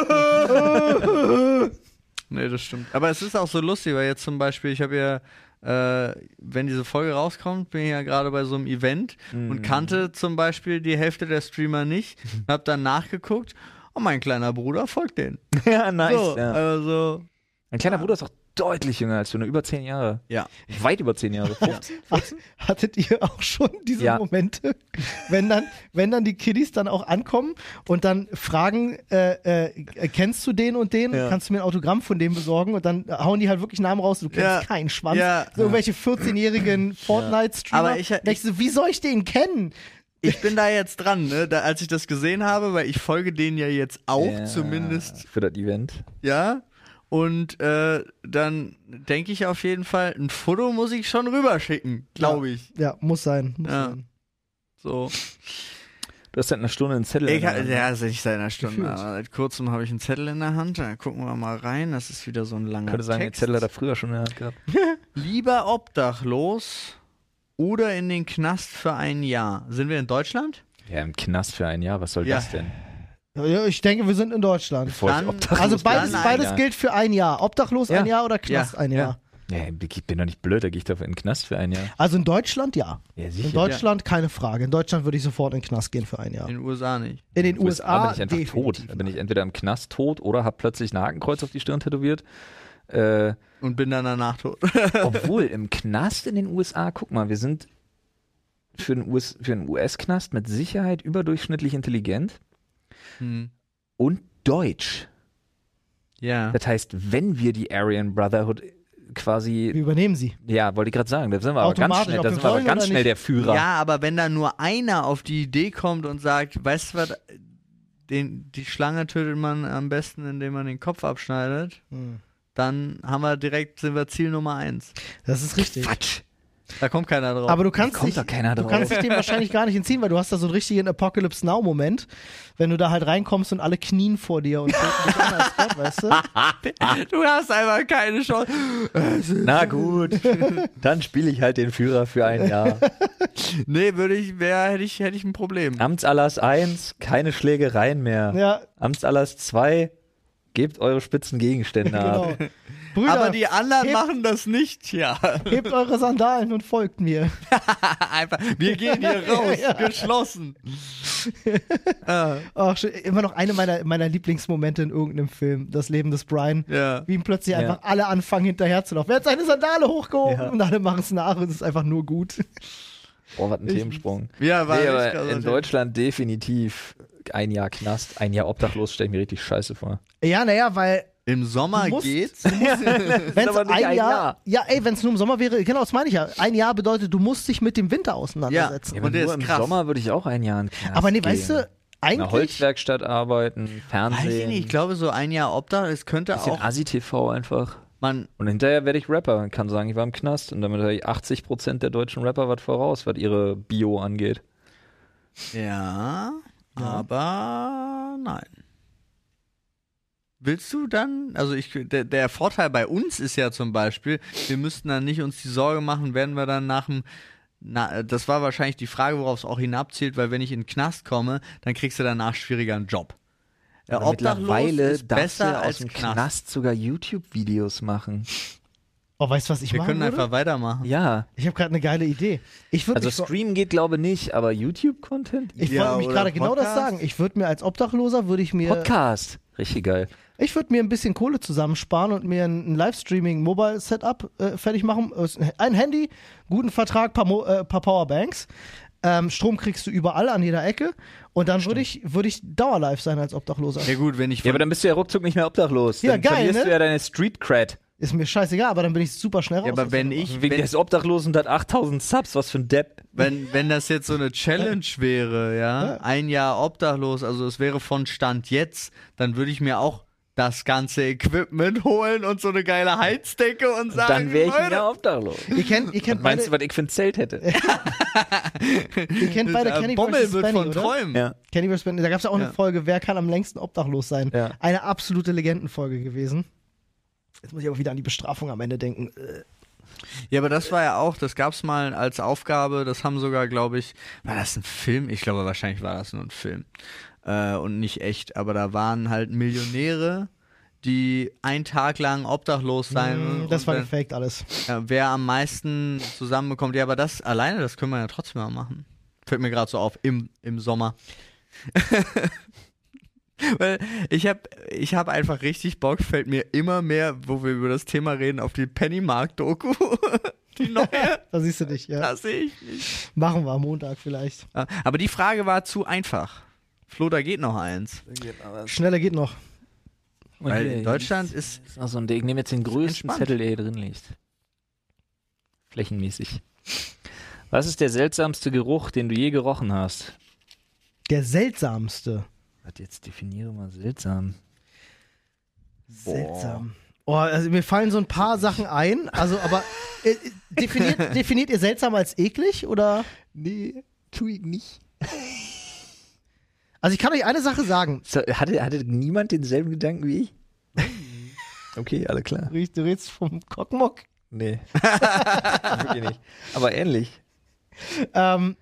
(laughs) nee, das stimmt. Aber es ist auch so lustig, weil jetzt zum Beispiel, ich habe ja, äh, wenn diese Folge rauskommt, bin ich ja gerade bei so einem Event und kannte zum Beispiel die Hälfte der Streamer nicht (laughs) und habe dann nachgeguckt. Und mein kleiner Bruder folgt denen. ja, nice. so, ja. also, Mein kleiner Bruder ist auch deutlich jünger als du, nur über zehn Jahre. ja. Weit über zehn Jahre. (laughs) 15. Hattet ihr auch schon diese Ja. Momente, wenn dann, wenn dann die Kiddies dann auch ankommen und dann fragen, äh, äh, kennst du den und den? Ja. Kannst du mir ein Autogramm von dem besorgen? Und dann hauen die halt wirklich Namen raus, du kennst Ja. keinen Schwanz. Ja. So irgendwelche 14-jährigen Fortnite-Streamer. Aber ich- denk so, wie soll ich den kennen? Ich bin da jetzt dran, ne? Da, als ich das gesehen habe, weil ich folge denen ja jetzt auch Ja, zumindest, Für das Event. ja. Und äh, dann denke ich auf jeden Fall, ein Foto muss ich schon rüberschicken, glaube ich. Ja, muss sein. Muss Ja. sein. So. Du hast seit einer Stunde einen Zettel. Ich, in der Hand. ja, ist nicht seit einer Stunde. Gefühlt. Aber seit kurzem habe ich einen Zettel in der Hand. Da gucken wir mal rein. Das ist wieder so ein langer könnte sagen, den Text. Zettel hat er früher schon in der Hand gehabt. (laughs) (laughs) Lieber obdachlos oder in den Knast für ein Jahr. Sind wir in Deutschland? Ja, im Knast für ein Jahr, was soll Ja. das denn? Ja, ich denke, wir sind in Deutschland. Bevor Dann- ich obdachlos Also beides, beides ja. gilt für ein Jahr. Obdachlos Ja. ein Jahr oder Knast Ja. ein Jahr. Ja, ich bin doch nicht blöd, da gehe ich doch in den Knast für ein Jahr. Also in Deutschland ja. Ja, In. Deutschland keine Frage. In Deutschland würde ich sofort in den Knast gehen für ein Jahr. In den USA nicht. In den USA USA, bin ich einfach tot. Da bin ich entweder im Knast tot oder habe plötzlich ein Hakenkreuz auf die Stirn tätowiert. Äh, Und bin dann danach tot. (laughs) obwohl (laughs) im Knast in den USA, guck mal, wir sind für den US-Knast mit Sicherheit überdurchschnittlich intelligent hm. und deutsch. Ja. Das heißt, wenn wir die Aryan Brotherhood quasi, Wir übernehmen sie. ja, wollte ich gerade sagen, da sind wir aber ganz schnell, da sind wir aber ganz schnell der Führer. Ja, aber wenn da nur einer auf die Idee kommt und sagt, weißt du was, den, die Schlange tötet man am besten, indem man den Kopf abschneidet, Hm. dann haben wir direkt, sind wir Ziel Nummer eins. Das ist richtig. Quatsch. Da kommt keiner drauf. Aber du kannst, kommt dich, doch keiner du drauf. kannst dich dem wahrscheinlich gar nicht entziehen, weil du hast da so einen richtigen Apocalypse Now-Moment, wenn du da halt reinkommst und alle knien vor dir und gucken dich an als Gott, weißt du? (laughs) du hast einfach keine Chance. Na gut, dann spiele ich halt den Führer für ein Jahr. (laughs) Nee, würde ich, wär, hätte ich, hätte ich ein Problem. Amtserlass 1, keine Schlägereien mehr. Ja, Amtserlass 2, gebt eure spitzen Gegenstände (laughs) genau. ab. Brüder, Aber die anderen hebt- machen das nicht, ja. hebt eure Sandalen und folgt mir. (laughs) Einfach, wir gehen hier (laughs) raus, Ja. geschlossen. (laughs) Ah, Ach, schön. immer noch eine meiner, meiner Lieblingsmomente in irgendeinem Film, das Leben des Brian. ja. Wie ihm plötzlich Ja. einfach alle anfangen hinterher zu laufen. Er hat seine Sandale hochgehoben Ja. und alle machen es nach und es ist einfach nur gut. Boah, was ein Themensprung. Ja, war Nee, aber in Deutschland definitiv ein Jahr Knast, ein Jahr obdachlos, stelle ich mir richtig scheiße vor. Ja, naja, weil Im Sommer musst- geht's. (laughs) (laughs) wenn es ein, ein Jahr, Jahr. ja, ey, wenn es nur im Sommer wäre, genau, das meine ich ja. Ein Jahr bedeutet, du musst dich mit dem Winter auseinandersetzen. Ja, Und nur ist im krass. Sommer würde ich auch ein Jahr in Knast aber nee, gehen. weißt du, In einer eigentlich, Holzwerkstatt arbeiten, Weiß ich Fernsehen, nicht, ich glaube so ein Jahr Obdach, es könnte bisschen auch Asi-TV einfach. man Und hinterher werde ich Rapper und kann sagen, ich war im Knast. Und damit habe ich 80% der deutschen Rapper was voraus, was ihre Bio angeht. ja, aber nein. Willst du dann, also ich, der, der Vorteil bei uns ist ja zum Beispiel, wir müssten dann nicht uns die Sorge machen, werden wir dann nach dem, na, das war wahrscheinlich die Frage, worauf es auch hinabzielt, weil wenn ich in den Knast komme, dann kriegst du danach schwieriger einen Job. Obdachlos mittlerweile ist besser du aus als dem Knast. Knast sogar YouTube-Videos machen. oh, weißt du, was ich Wir machen können würde? einfach weitermachen. Ja, Ich habe gerade eine geile Idee. Ich also mich so, Streamen geht glaube nicht, aber YouTube-Content? ich Ja, wollte mich gerade genau das sagen. Ich würde mir als Obdachloser würde ich mir Podcast. Richtig geil. Ich würde mir ein bisschen Kohle zusammensparen und mir ein, ein Livestreaming-Mobile-Setup äh, fertig machen. Ein Handy, guten Vertrag, paar, Mo äh, paar Powerbanks. Ähm, Strom kriegst du überall an jeder Ecke. Und dann würde ich, würd ich dauerlive sein als Obdachloser. Ja gut, wenn ich Ja, aber dann bist du ja ruckzuck nicht mehr obdachlos. Ja, dann geil, verlierst ne? du ja deine Street-Cred. Ist mir scheißegal, aber dann bin ich super schnell raus. Ja, aber wenn ich, Wegen wenn, des Obdachlosen und hat 8000 Subs, was für ein Depp. wenn, wenn das jetzt so eine Challenge wäre, ja, Ja. ein Jahr obdachlos, also es wäre von Stand jetzt, dann würde ich mir auch das ganze Equipment holen und so eine geile Heizdecke und sagen, Dann wäre ich Leute, Jahr obdachlos. Ihr kennt, ihr kennt Meinst du, beide, was ich für ein Zelt hätte? (laughs) ihr kennt beide Kenny Bommel vs. wird Benny, von oder? Träumen. ja. Vs. Benny. Da gab es ja auch Ja. eine Folge, wer kann am längsten obdachlos sein? Ja. Eine absolute Legendenfolge gewesen. Jetzt muss ich aber wieder an die Bestrafung am Ende denken. Ja, aber das war ja auch, das gab's mal als Aufgabe, das haben sogar, glaube ich, war das ein Film? Ich glaube, wahrscheinlich war das nur ein Film. Äh, und nicht echt, aber da waren halt Millionäre, die einen Tag lang obdachlos sein. Mm, Das war gefaked alles. Ja, wer am meisten zusammenbekommt, ja, aber das alleine, das können wir ja trotzdem mal machen. Fällt mir gerade so auf, im, im Sommer. (laughs) Weil ich habe ich hab einfach richtig Bock, fällt mir immer mehr, wo wir über das Thema reden, auf die Pennymark-Doku. (laughs) die neue. (laughs) Da siehst du dich, ja. Das sehe ich nicht. Machen wir am Montag vielleicht. Aber die Frage war zu einfach. Flo, da geht noch eins. Schneller geht noch. Und Weil in Deutschland ist. ist noch so ein Ding. Ich nehme jetzt den größten Entspannt. Zettel, der hier drin liegt. Flächenmäßig. Was ist der seltsamste Geruch, den du je gerochen hast? Der seltsamste. Warte, jetzt definiere mal seltsam. Boah. Seltsam. Oh, also mir fallen so ein paar Sachen ein. Also, aber äh, definiert, (laughs) definiert ihr seltsam als eklig oder? Nee, tu ich nicht. Also ich kann euch eine Sache sagen. So, hatte, hatte niemand denselben Gedanken wie ich? Okay, alle klar. Du redest- Du redest vom Kockmock. Nee. (laughs) Wirklich nicht. Aber ähnlich. Ähm,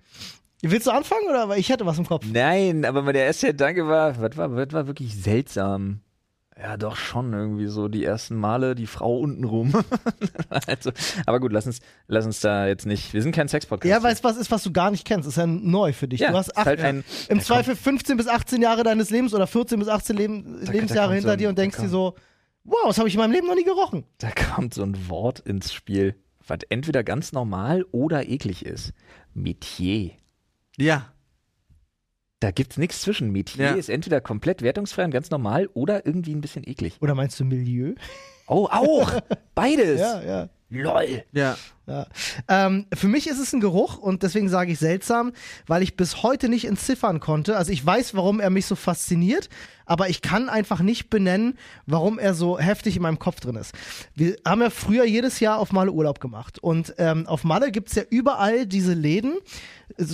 willst du anfangen oder? Weil ich hätte was im Kopf. Nein, aber mein- der erste Gedanke war, was war, was war wirklich seltsam? Ja, doch schon irgendwie so die ersten Male die Frau untenrum. (laughs) also, aber gut, lass uns, lass uns da jetzt nicht. Wir sind kein Sexpodcast. Ja, weil es was ist, was du gar nicht kennst. Das ist ja neu für dich. Ja, du hast ist acht, halt ein- im da Zweifel 15 bis 18 Jahre deines Lebens oder 14 bis 18 Leben, da Lebensjahre kommt hinter so ein- dir und da denkst dir so, wow, das habe ich in meinem Leben noch nie gerochen. Da kommt so ein Wort ins Spiel, was entweder ganz normal oder eklig ist. Metier. Ja. Da gibt's nichts zwischen. Metier Ja. ist entweder komplett wertungsfrei und ganz normal oder irgendwie ein bisschen eklig. Oder meinst du Milieu? Oh, auch! (laughs) Beides! Ja, ja. LOL! Ja. Ja. Ähm, für mich ist es ein Geruch und deswegen sage ich seltsam, weil ich bis heute nicht entziffern konnte. Also ich weiß, warum er mich so fasziniert, aber ich kann einfach nicht benennen, warum er so heftig in meinem Kopf drin ist. Wir haben ja früher jedes Jahr auf Malle Urlaub gemacht und ähm, auf Malle gibt's ja überall diese Läden,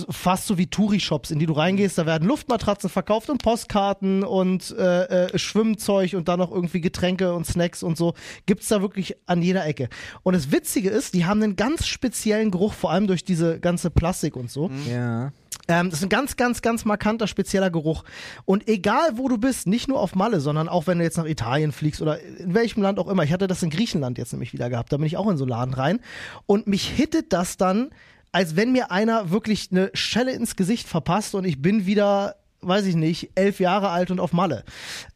fast so wie Touri-Shops, in die du reingehst, da werden Luftmatratzen verkauft und Postkarten und äh, äh, Schwimmzeug und dann noch irgendwie Getränke und Snacks und so. Gibt's da wirklich an jeder Ecke. Und das Witzige ist, die haben einen ganz speziellen Geruch, vor allem durch diese ganze Plastik und so. Ja. Ähm, das ist ein ganz, ganz, ganz markanter, spezieller Geruch. Und egal, wo du bist, nicht nur auf Malle, sondern auch wenn du jetzt nach Italien fliegst oder in welchem Land auch immer. Ich hatte das in Griechenland jetzt nämlich wieder gehabt. Da bin ich auch in so einen Laden rein. Und mich hittet das dann, als wenn mir einer wirklich eine Schelle ins Gesicht verpasst und ich bin wieder weiß ich nicht, elf Jahre alt und auf Malle.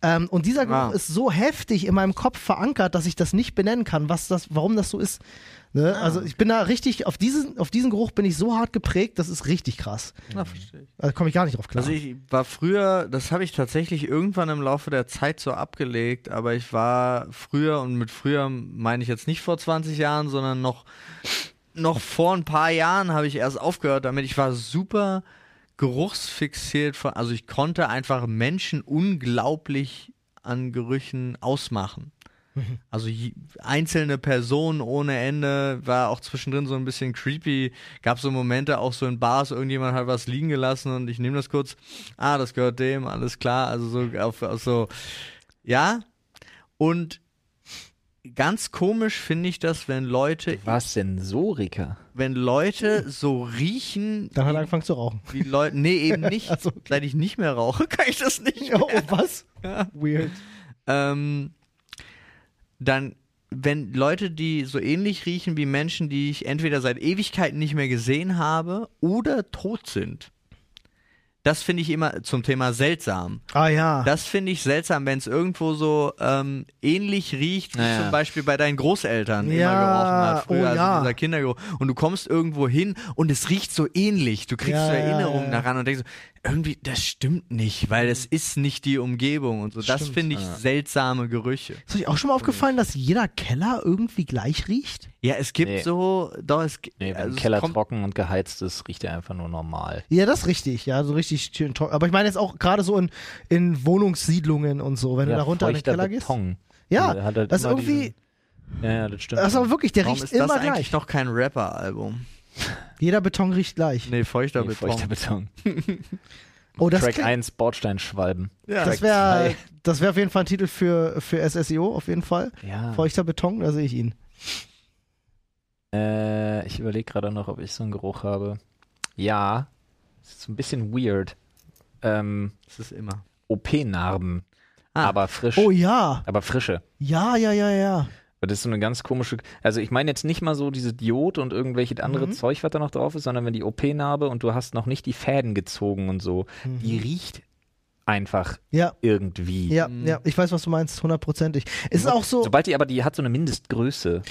Ähm, und dieser Geruch Wow. ist so heftig in meinem Kopf verankert, dass ich das nicht benennen kann, was das, warum das so ist. Ne? Also ich bin da richtig, auf diesen, auf diesen Geruch bin ich so hart geprägt, das ist richtig krass. Na, verstehe ich. Da komme ich gar nicht drauf klar. Also ich war früher, das habe ich tatsächlich irgendwann im Laufe der Zeit so abgelegt, aber ich war früher, und mit früher meine ich jetzt nicht vor 20 Jahren, sondern noch, noch vor ein paar Jahren habe ich erst aufgehört damit. Ich war super geruchsfixiert, von, also ich konnte einfach Menschen unglaublich an Gerüchen ausmachen. Also je, einzelne Personen ohne Ende war auch zwischendrin so ein bisschen creepy. Gab so Momente auch so in Bars, irgendjemand hat was liegen gelassen und ich nehme das kurz. Ah, das gehört dem, alles klar. Also so auf, auf so ja. Und ganz komisch finde ich das, wenn Leute, Was Sensoriker? wenn Leute so riechen, Dann hat er angefangen zu rauchen. wie Leute. Nee, eben nicht. (laughs) Ach so, okay. Seit ich nicht mehr rauche, (laughs) kann ich das nicht. Oh, was? (laughs) Weird. ähm, dann, wenn Leute, die so ähnlich riechen wie Menschen, die ich entweder seit Ewigkeiten nicht mehr gesehen habe oder tot sind. Das finde ich immer zum Thema seltsam. Ah ja. Das finde ich seltsam, wenn es irgendwo so ähm, ähnlich riecht, wie Naja. zum Beispiel bei deinen Großeltern immer Ja, gerochen hat. Früher, oh ja. also dieser Kindergeruch. Und du kommst irgendwo hin und es riecht so ähnlich. Du kriegst Ja, so ja, Erinnerungen ja. daran und denkst so, irgendwie, das stimmt nicht, weil es ist nicht die Umgebung und so. Das finde ich seltsame Gerüche. ist euch auch schon mal aufgefallen, dass jeder Keller irgendwie gleich riecht? Ja, es gibt Nee. so, doch, es, Nee, wenn also Keller trocken und geheizt ist, riecht er einfach nur normal. Ja, das ist richtig. Ja, so richtig schön trocken. Aber ich meine jetzt auch gerade so in, in Wohnungssiedlungen und so, wenn du da runter in den Keller gehst. Beton. Ja, Der hat halt das ist irgendwie, diesen- ja, ja, das stimmt. das ist aber wirklich, der Warum riecht ist das immer eigentlich gleich. noch kein Rapper-Album? Jeder Beton riecht gleich. Nee, feuchter Nee, Beton. feuchter Beton. Oh, das Track klingt- 1, Bordsteinschwalben. Ja. Das wäre das wär auf jeden Fall ein Titel für, für SSEO, auf jeden Fall. Ja. Feuchter Beton, da sehe ich ihn. Äh, ich überlege gerade noch, ob ich so einen Geruch habe. Ja, ist so ein bisschen weird. Ähm, Das ist immer. OP-Narben, Ah. aber frisch. Oh ja. Aber frische. Ja, ja, ja, ja. Das ist so eine ganz komische. Also ich meine jetzt nicht mal so diese Diod und irgendwelche andere Mhm. Zeug, was da noch drauf ist, sondern wenn die OP-Narbe und du hast noch nicht die Fäden gezogen und so, die riecht einfach Ja, irgendwie. ja, Mhm. ja. Ich weiß, was du meinst, hundertprozentig. Es ist auch so, Sobald die aber die hat so eine Mindestgröße,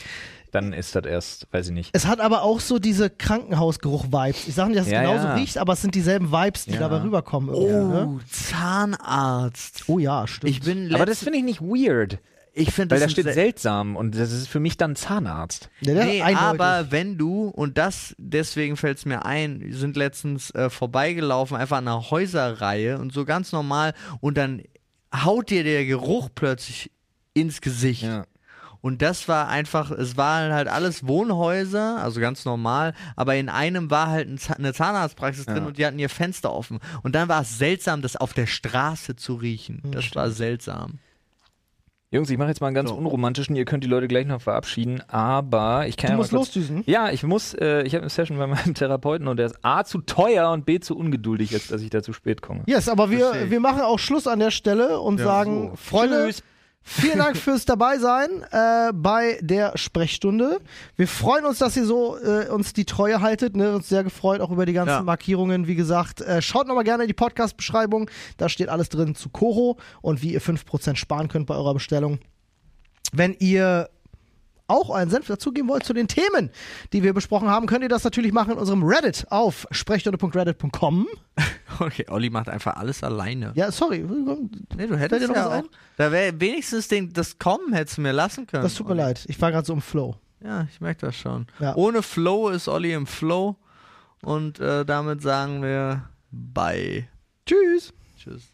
dann ist das erst, weiß ich nicht. es hat aber auch so diese Krankenhausgeruch-Vibes. Ich sage nicht, dass es Ja, genauso ja. riecht, aber es sind dieselben Vibes, die Ja. dabei rüberkommen. Oh, Ne? Zahnarzt. oh ja, stimmt. Ich bin Aber das finde ich nicht weird, ich finde weil das da steht sel- seltsam und das ist für mich dann Zahnarzt. Ja, Nee, eindeutig. aber wenn du, und das, deswegen fällt es mir ein, wir sind letztens äh, vorbeigelaufen, einfach an einer Häuserreihe und so ganz normal und dann haut dir der Geruch plötzlich ins Gesicht. Und das war einfach, es waren halt alles Wohnhäuser, also ganz normal, aber in einem war halt eine Zahnarztpraxis drin Ja. und die hatten ihr Fenster offen. Und dann war es seltsam, das auf der Straße zu riechen. Das war seltsam. Jungs, ich mache jetzt mal einen ganz So. unromantischen, ihr könnt die Leute gleich noch verabschieden, aber ich kann du ja musst losdüsen. Ja, ich muss, äh, ich habe eine Session bei meinem (laughs) Therapeuten und der ist A zu teuer und B zu ungeduldig, als dass ich da zu spät komme. Yes, aber wir, wir machen auch Schluss an der Stelle und Ja, sagen, so. Freunde, Tschüss. Vielen Dank (laughs) fürs Dabeisein äh, bei der Sprechstunde. Wir freuen uns, dass ihr so äh, uns die Treue haltet. Ne? Uns sehr gefreut, auch über die ganzen Ja. Markierungen. Wie gesagt, äh, schaut nochmal gerne in die Podcast-Beschreibung. Da steht alles drin zu Koro und wie ihr 5% sparen könnt bei eurer Bestellung. Wenn ihr auch einen Senf dazugeben wollt zu den Themen, die wir besprochen haben, könnt ihr das natürlich machen in unserem Reddit auf sprechstunde.reddit.com. (laughs) Okay, Olli macht einfach alles alleine. Ja, sorry. Nee, du hättest dir noch ja was auch. ein? Da wäre wenigstens den, das Kommen hättest du mir lassen können. Das tut mir Olli. leid. Ich war gerade so im Flow. Ja, ich merke das schon. Ja. Ohne Flow ist Olli im Flow. Und äh, damit sagen wir Bye. Tschüss. Tschüss.